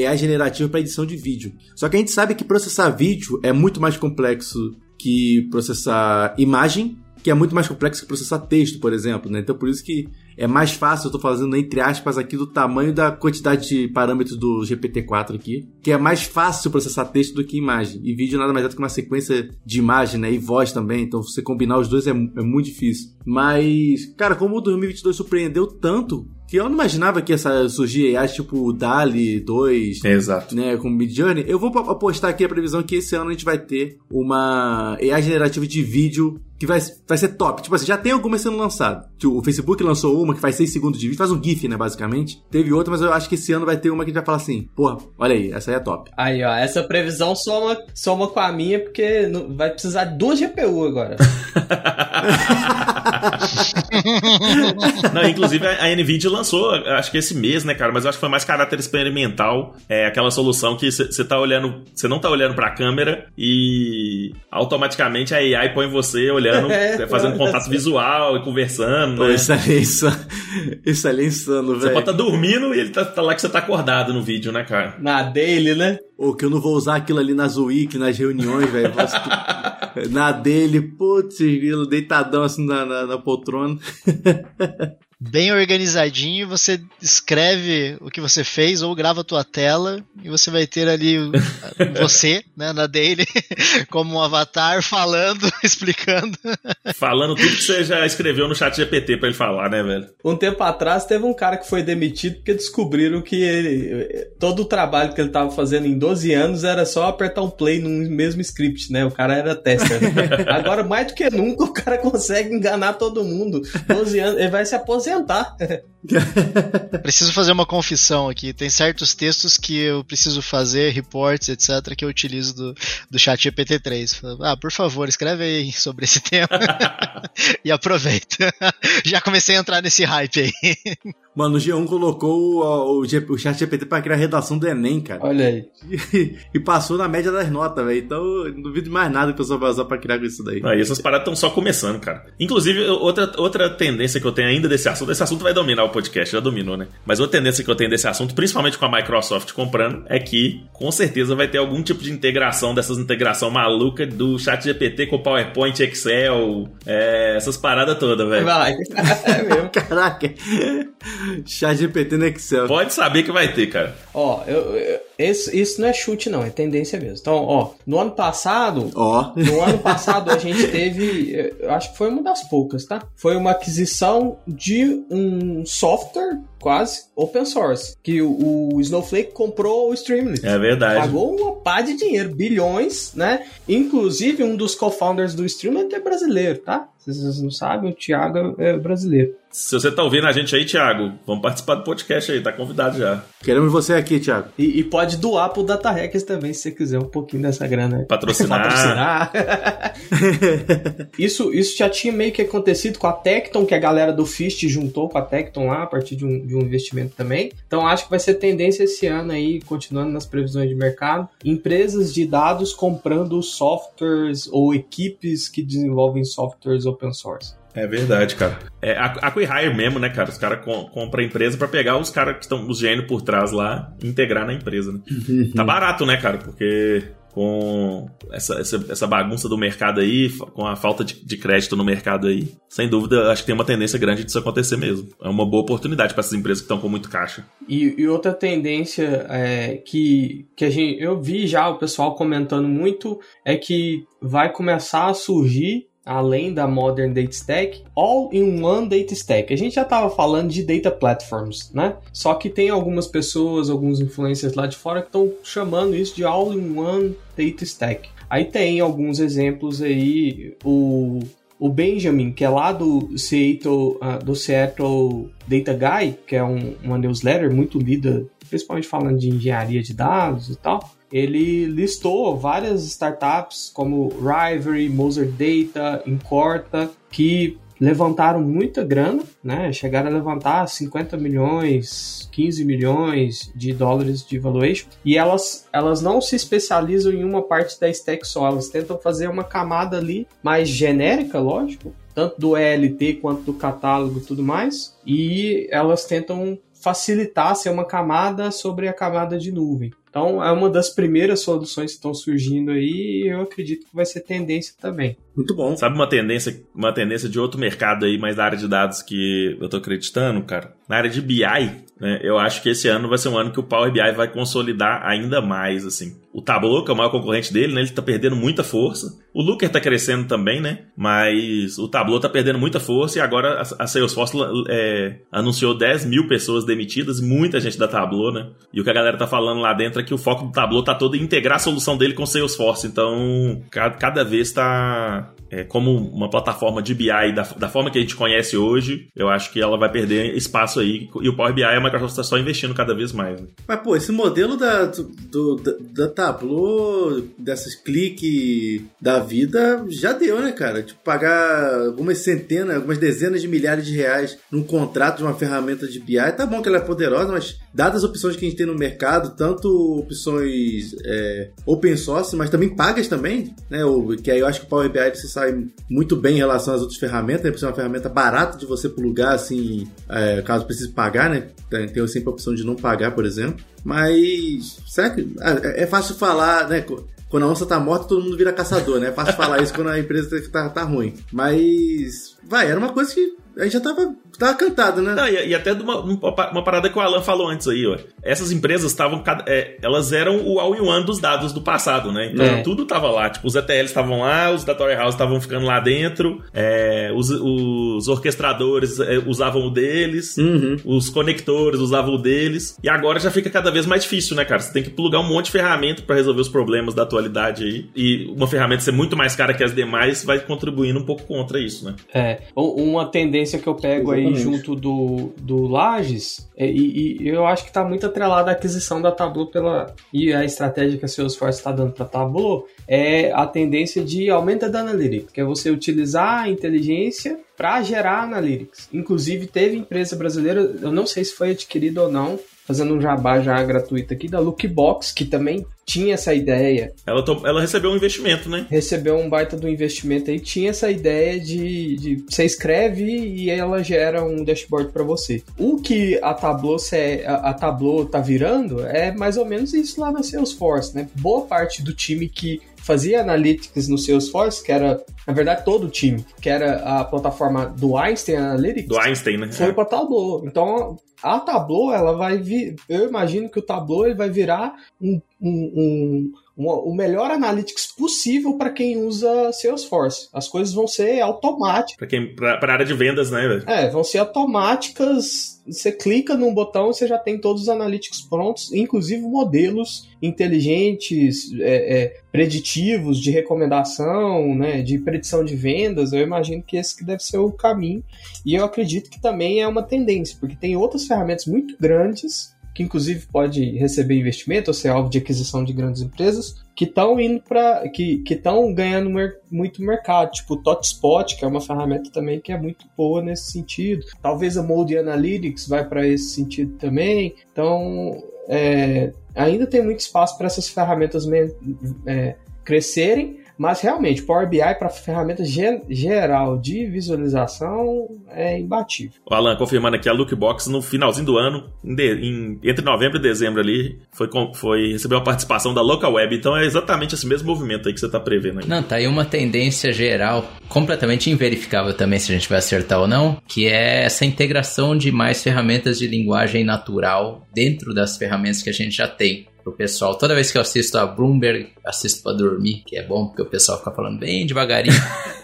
AI generativa para edição de vídeo. Só que a gente sabe que processar vídeo é muito mais complexo que processar imagem, que é muito mais complexo que processar texto, por exemplo, né? Então por isso que é mais fácil, eu tô fazendo entre aspas aqui do tamanho da quantidade de parâmetros do GPT-4 aqui, que é mais fácil processar texto do que imagem. E vídeo nada mais é do que uma sequência de imagem, né? E voz também, então você combinar os dois é, é muito difícil. Mas, cara, como o 2022 surpreendeu tanto, que eu não imaginava que essa surgir AI tipo o DALI 2, Exato. né, com Midjourney, eu vou apostar aqui a previsão que esse ano a gente vai ter uma AI generativa de vídeo que vai, vai ser top. Tipo assim, já tem algumas sendo lançadas. Tipo, o Facebook lançou uma que faz 6 segundos de vídeo, faz um GIF, né, basicamente. Teve outra, mas eu acho que esse ano vai ter uma que a gente vai falar assim, porra, olha aí, essa aí é top. Aí, ó, essa previsão soma, soma com a minha, porque vai precisar de duas GPU agora. Não, inclusive a NVIDIA lançou, acho que esse mês, né, cara? Mas eu acho que foi mais caráter experimental. É aquela solução que você tá olhando, você não tá olhando pra câmera e automaticamente a AI põe você olhando, É, fazendo pô, contato visual e conversando, Pô, né? isso ali é insano. Isso ali é insano, Você velho. pode estar dormindo e ele tá, tá lá que você tá acordado no vídeo, né, cara? Na daily, né? Ou que eu não vou usar aquilo ali nas Wiki, nas reuniões, velho. Na dele, putz, deitadão assim na, na, na poltrona. Bem organizadinho, você escreve o que você fez ou grava a tua tela e você vai ter ali você, né, na daily, como um avatar falando, explicando. Falando tudo que você já escreveu no chat GPT pra ele falar, né, velho? Um tempo atrás teve um cara que foi demitido porque descobriram que ele, todo o trabalho que ele tava fazendo em 12 anos era só apertar um play no mesmo script, né? O cara era tester. né? Agora, mais do que nunca, o cara consegue enganar todo mundo. 12 anos, ele vai se aposentar. Preciso fazer uma confissão aqui. Tem certos textos que eu preciso fazer, reports, etc., que eu utilizo do, do chat GPT-3. Falo, Ah, por favor, escreve aí sobre esse tema. e aproveita. Já comecei a entrar nesse hype aí. Mano, o G1 colocou o, o, o chat GPT pra criar a redação do Enem, cara. Olha aí. E, e passou na média das notas, velho. Então, eu não duvido mais nada que o pessoal vai usar pra criar com isso daí. Aí essas paradas estão só começando, cara. Inclusive, outra, outra tendência que eu tenho ainda desse assunto, esse assunto vai dominar o podcast, já dominou, né? Mas outra tendência que eu tenho desse assunto, principalmente com a Microsoft comprando, é que com certeza vai ter algum tipo de integração, dessas integração maluca do chat GPT com PowerPoint, Excel, é, essas paradas todas, velho. Vai. É mesmo. Caraca. Chat GPT no Excel. Pode saber que vai ter, cara. Ó, eu, eu- esse- isso não é chute, não, é tendência mesmo. Então, ó, no ano passado, Ó. No ano passado a gente teve, eu acho que foi uma das poucas, tá? Foi uma aquisição de um software quase open source, que o, o Snowflake comprou o Streamlit. É verdade. Pagou uma pá de dinheiro, bilhões, né? Inclusive um dos co-founders do Streamlit é brasileiro, tá? Se vocês não sabem, o Thiago é brasileiro. Se você tá ouvindo a gente aí, Thiago, vamos participar do podcast aí, tá convidado já. Queremos você aqui, Thiago. E, e pode doar pro Data Hackers também, se você quiser um pouquinho dessa grana aí. Patrocinar. Patrocinar. isso, isso já tinha meio que acontecido com a Tecton, que a galera do Fist juntou com a Tecton lá, a partir de um, de um investimento também. Então acho que vai ser tendência esse ano aí, continuando nas previsões de mercado, empresas de dados comprando softwares ou equipes que desenvolvem softwares open source. É verdade, cara. É, a Acquihire mesmo, né, cara? Os caras com, compram a empresa pra pegar os caras que estão, os gênios por trás lá integrar na empresa, né? Tá barato, né, cara? Porque com essa, essa, essa bagunça do mercado aí, com a falta de, de crédito no mercado aí, sem dúvida, acho que tem uma tendência grande disso acontecer mesmo. É uma boa oportunidade pra essas empresas que estão com muito caixa. E, e outra tendência é, que, que a gente, eu vi já o pessoal comentando muito é que vai começar a surgir, além da Modern Data Stack, All-in-One Data Stack. A gente já estava falando de Data Platforms, né? Só que tem algumas pessoas, alguns influencers lá de fora que estão chamando isso de All-in-One Data Stack. Aí tem alguns exemplos aí, o o Benjamin, que é lá do Seattle, ah, do Seattle Data Guy, que é um- uma newsletter muito lida, principalmente falando de engenharia de dados e tal, ele listou várias startups como Rivalry, Moser Data, Incorta, que levantaram muita grana, né? Chegaram a levantar 50 milhões, 15 milhões de dólares de valuation. E elas, elas não se especializam em uma parte da stack só, elas tentam fazer uma camada ali mais genérica, lógico, tanto do ELT quanto do catálogo e tudo mais. E elas tentam facilitar ser uma camada sobre a camada de nuvem. Então é uma das primeiras soluções que estão surgindo aí e eu acredito que vai ser tendência também. Muito bom. Sabe uma tendência, uma tendência de outro mercado aí, mais da área de dados que eu tô acreditando, cara? Na área de BI, né? Eu acho que esse ano vai ser um ano que o Power BI vai consolidar ainda mais, assim. O Tableau, que é o maior concorrente dele, né? Ele tá perdendo muita força. O Looker tá crescendo também, né? Mas o Tableau tá perdendo muita força e agora a a Salesforce é, anunciou 10 mil pessoas demitidas, muita gente da Tableau, né? E o que a galera tá falando lá dentro que o foco do Tableau tá todo em integrar a solução dele com o Salesforce. Então, ca- cada vez tá é, como uma plataforma de BI da, da forma que a gente conhece hoje, eu acho que ela vai perder espaço aí. E o Power BI, a Microsoft está só investindo cada vez mais. né? Mas, pô, esse modelo da, do, da, da Tableau, dessas cliques da vida, já deu, né, cara? Tipo, pagar algumas centenas, algumas dezenas de milhares de reais num contrato de uma ferramenta de BI, tá bom que ela é poderosa, mas dadas as opções que a gente tem no mercado, tanto opções é, open source, mas também pagas também, né? O, que aí eu acho que o Power BI se sai muito bem em relação às outras ferramentas, né? Por ser uma ferramenta barata de você plugar, assim, é, caso precise pagar, né? Tem, sempre a opção de não pagar, por exemplo. Mas, será que. É é fácil falar, né? Quando a onça tá morta, todo mundo vira caçador, né? É fácil falar isso quando a empresa tá, tá ruim. Mas, vai, era uma coisa que a gente já tava, tava cantado, né? Não, e, e até de uma, uma parada que o Alan falou antes aí, ó. Essas empresas estavam. é, elas eram o all-in-one dos dados do passado, né? Então É. tudo tava lá. Tipo, os ETLs estavam lá, os data warehouse estavam ficando lá dentro, é, os, os orquestradores é, usavam o deles, Uhum. os conectores usavam o deles. E agora já fica cada vez mais difícil, né, cara? Você tem que plugar um monte de ferramenta pra resolver os problemas da atualidade aí. E uma ferramenta ser muito mais cara que as demais vai contribuindo um pouco contra isso, né? É, uma tendência tendência que eu pego aí Exatamente. junto do, do Lages, é, e, e eu acho que está muito atrelada à aquisição da Tableau pela, e a estratégia que a Salesforce está dando para Tableau, é a tendência de aumento da analytics, que é você utilizar a inteligência para gerar analytics. Inclusive, teve empresa brasileira, eu não sei se foi adquirida ou não, fazendo um jabá já gratuito aqui, da Lookbox, que também tinha essa ideia Ela, ela recebeu um investimento, né? recebeu um baita do investimento aí, tinha essa ideia de, de você escreve e ela gera um dashboard para você. O que a Tableau, se- a, a Tableau tá virando é mais ou menos isso lá na Salesforce, né? Boa parte do time que fazia analytics no Salesforce, que era, na verdade, todo o time, que era a plataforma do Einstein Analytics, Do Einstein, né? foi para Tableau. Então, a Tableau, ela vai vir. Eu imagino que o Tableau ele vai virar um, um, um- uma- o melhor analytics possível para quem usa Salesforce. As coisas vão ser automáticas. Pra, pra área de vendas, né, velho? É, vão ser automáticas. Você clica num botão e você já tem todos os analytics prontos, inclusive modelos inteligentes, é, é, preditivos de recomendação, né, de predição de vendas. Eu imagino que esse que deve ser o caminho. E eu acredito que também é uma tendência, porque tem outras ferramentas muito grandes que inclusive pode receber investimento ou ser alvo de aquisição de grandes empresas, que estão indo para que estão ganhando mer- muito mercado, tipo o ThoughtSpot, que é uma ferramenta também que é muito boa nesse sentido. Talvez a Mode Analytics vai para esse sentido também. Então, é, ainda tem muito espaço para essas ferramentas men- é, crescerem, mas realmente, Power BI para ferramenta ge- geral de visualização é imbatível. O Alan, confirmando aqui, a Lookbox no finalzinho do ano, em de- em- entre novembro e dezembro ali, foi, foi recebeu a participação da Local Web. Então é exatamente esse mesmo movimento aí que você tá prevendo aí. Não, tá aí uma tendência geral, completamente inverificável também se a gente vai acertar ou não, que é essa integração de mais ferramentas de linguagem natural dentro das ferramentas que a gente já tem. Pro pessoal, toda vez que eu assisto a Bloomberg, assisto pra dormir, que é bom porque o pessoal fica falando bem devagarinho.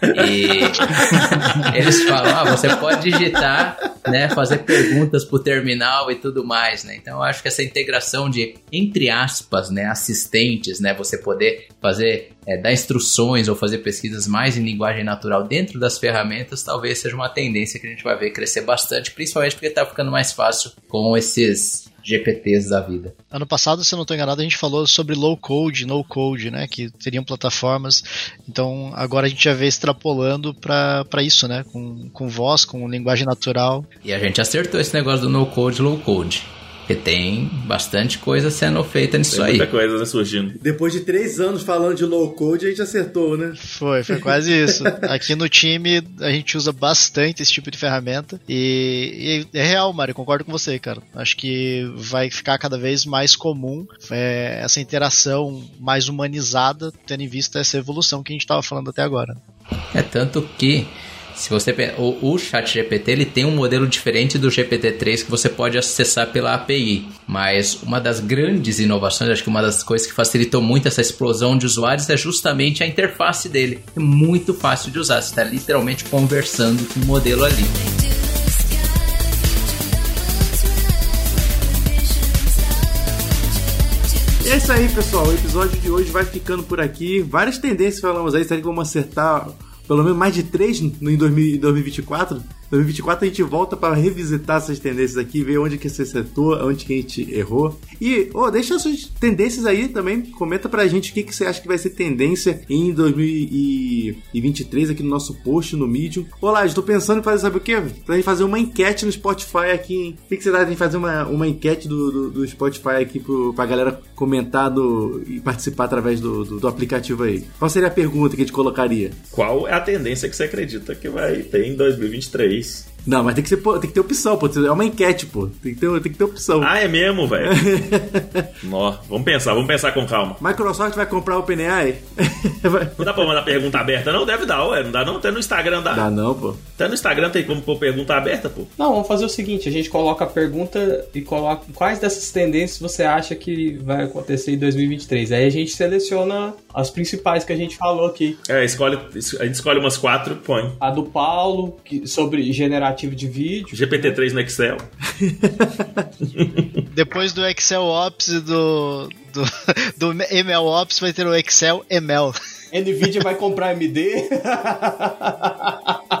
e eles falam: ah, você pode digitar, né, fazer perguntas pro terminal e tudo mais, né? Então eu acho que essa integração de, entre aspas, né, assistentes, né, você poder fazer, é, dar instruções ou fazer pesquisas mais em linguagem natural dentro das ferramentas, talvez seja uma tendência que a gente vai ver crescer bastante, principalmente porque tá ficando mais fácil com esses GPTs da vida. Ano passado, se eu não estou enganado, a gente falou sobre low code, no code, né? Que teriam plataformas. Então agora a gente já vê extrapolando para isso, né? Com, com voz, com linguagem natural. E a gente acertou esse negócio do no code, low code. Porque tem bastante coisa sendo feita nisso Tem aí. muita coisa né, surgindo. Depois de três anos falando de low code, a gente acertou, né? Foi, foi quase isso. Aqui no time a gente usa bastante esse tipo de ferramenta. E, e é real, Mário, concordo com você, cara. Acho que vai ficar cada vez mais comum é, essa interação mais humanizada, tendo em vista essa evolução que a gente estava falando até agora. É tanto que se você o, o chat GPT ele tem um modelo diferente do GPT-3 que você pode acessar pela API, mas uma das grandes inovações, acho que uma das coisas que facilitou muito essa explosão de usuários é justamente a interface dele. É muito fácil de usar, você está literalmente conversando com o modelo ali. É isso aí, pessoal. O episódio de hoje vai ficando por aqui. Várias tendências falamos aí. Será que vamos acertar pelo menos mais de três no- em 2000 em 2024? 2024 a gente volta para revisitar essas tendências aqui, ver onde que você acertou, onde que a gente errou. E, ô, deixa suas tendências aí também. Comenta pra gente o que, que você acha que vai ser tendência em 2023 aqui no nosso post no Medium. Olá, estou pensando em fazer, sabe o quê? Pra gente fazer uma enquete no Spotify aqui, hein? O que, que você dá de fazer uma, uma enquete do, do, do Spotify aqui pro, pra galera comentar do, e participar através do, do, do aplicativo aí? Qual seria a pergunta que a gente colocaria? Qual é a tendência que você acredita que vai ter em 2023? Não, mas tem que, ser, tem que ter opção, pô. É uma enquete, pô. Tem que ter, tem que ter opção. Ah, é mesmo, velho? Vamos pensar, vamos pensar com calma. Microsoft vai comprar o OpenAI? Não dá pra mandar pergunta aberta, não? Deve dar, ué. Não dá, não? Até no Instagram dá. Dá não, pô. Até no Instagram tem como pôr pergunta aberta, pô. Não, vamos fazer o seguinte: a gente coloca a pergunta e coloca quais dessas tendências você acha que vai acontecer em 2023. Aí a gente seleciona as principais que a gente falou aqui. É, escolhe, a gente escolhe umas quatro, põe. A do Paulo, que- sobre generativo de vídeo. GPT-3 no Excel. Depois do Excel Ops e do, do, do ML Ops vai ter o Excel ML. Nvidia vai comprar AMD.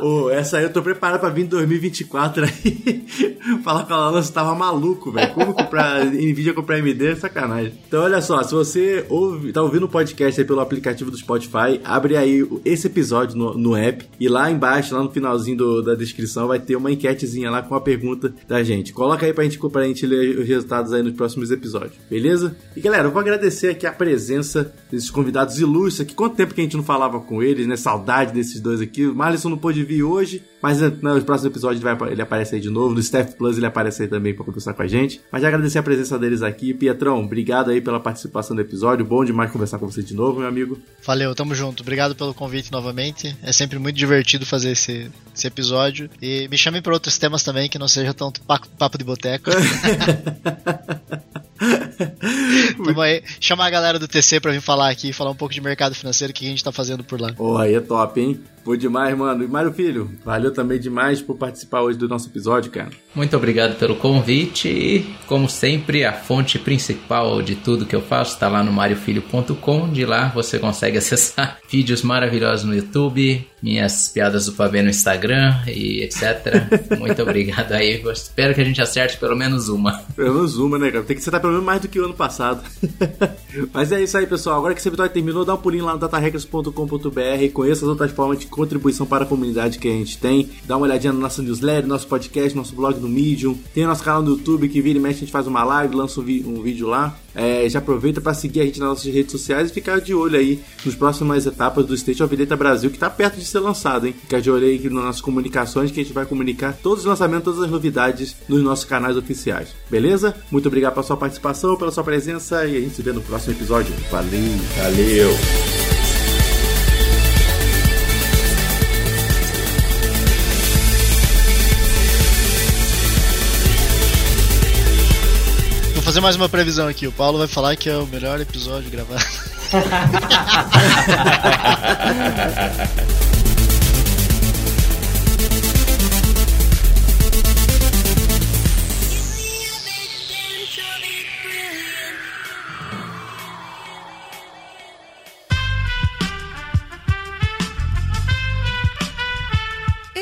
Ô, essa aí eu tô preparado pra vir em 2024 aí. Falar com a Lana, você tava maluco, velho. Como comprar Nvidia comprar AMD é sacanagem. Então, olha só, se você ouve, tá ouvindo o podcast aí pelo aplicativo do Spotify, abre aí esse episódio no, no app e lá embaixo, lá no finalzinho do, da descrição, vai ter uma enquetezinha lá com a pergunta da gente. Coloca aí pra gente, pra gente ler os resultados aí nos próximos episódios, beleza? E galera, eu vou agradecer aqui a presença desses convidados ilustres aqui. Quanto tempo que a gente não falava com eles, né? Saudade desses dois aqui. O Marlison não pôde vir hoje, mas né, nos próximos episódios ele, vai, ele aparece aí de novo. No Staff Plus ele aparece aí também pra conversar com a gente. Mas já agradecer a presença deles aqui. Pietrão, obrigado aí pela participação do episódio. Bom demais conversar com você de novo, meu amigo. Valeu, tamo junto. Obrigado pelo convite novamente. É sempre muito divertido fazer esse, esse episódio. E me chamem para outros temas também que não seja tanto papo de boteco. Vamos aí, chamar a galera do TC pra vir falar aqui, falar um pouco de mercado financeiro, o que a gente tá fazendo por lá. Oh, aí é top, hein? Foi demais, mano. E Mário Filho, valeu também demais por participar hoje do nosso episódio, cara. Muito obrigado pelo convite e, como sempre, a fonte principal de tudo que eu faço está lá no mariofilho.com. De lá você consegue acessar vídeos maravilhosos no YouTube, minhas piadas do pavê no Instagram e etc. Muito obrigado aí. Eu espero que a gente acerte pelo menos uma. Pelo menos uma, né, cara? Tem que acertar pelo menos mais do que o ano passado. Mas é isso aí, pessoal. Agora que esse episódio terminou, dá um pulinho lá no datahackers.com.br, conheça as outras formas de contribuição para a comunidade que a gente tem. Dá uma olhadinha no nosso newsletter, nosso podcast, nosso blog no Medium. Tem nosso canal no YouTube que vira e mexe, a gente faz uma live, lança um, um vídeo lá. É, já aproveita para seguir a gente nas nossas redes sociais e ficar de olho aí nas próximas etapas do State of Data Brasil, que está perto de ser lançado, hein? Ficar de olho aí nas nossas comunicações, que a gente vai comunicar todos os lançamentos, todas as novidades nos nossos canais oficiais. Beleza? Muito obrigado pela sua participação, pela sua presença e a gente se vê no próximo episódio. Valeu! Valeu! Vou fazer mais uma previsão aqui. O Paulo vai falar que é o melhor episódio gravado.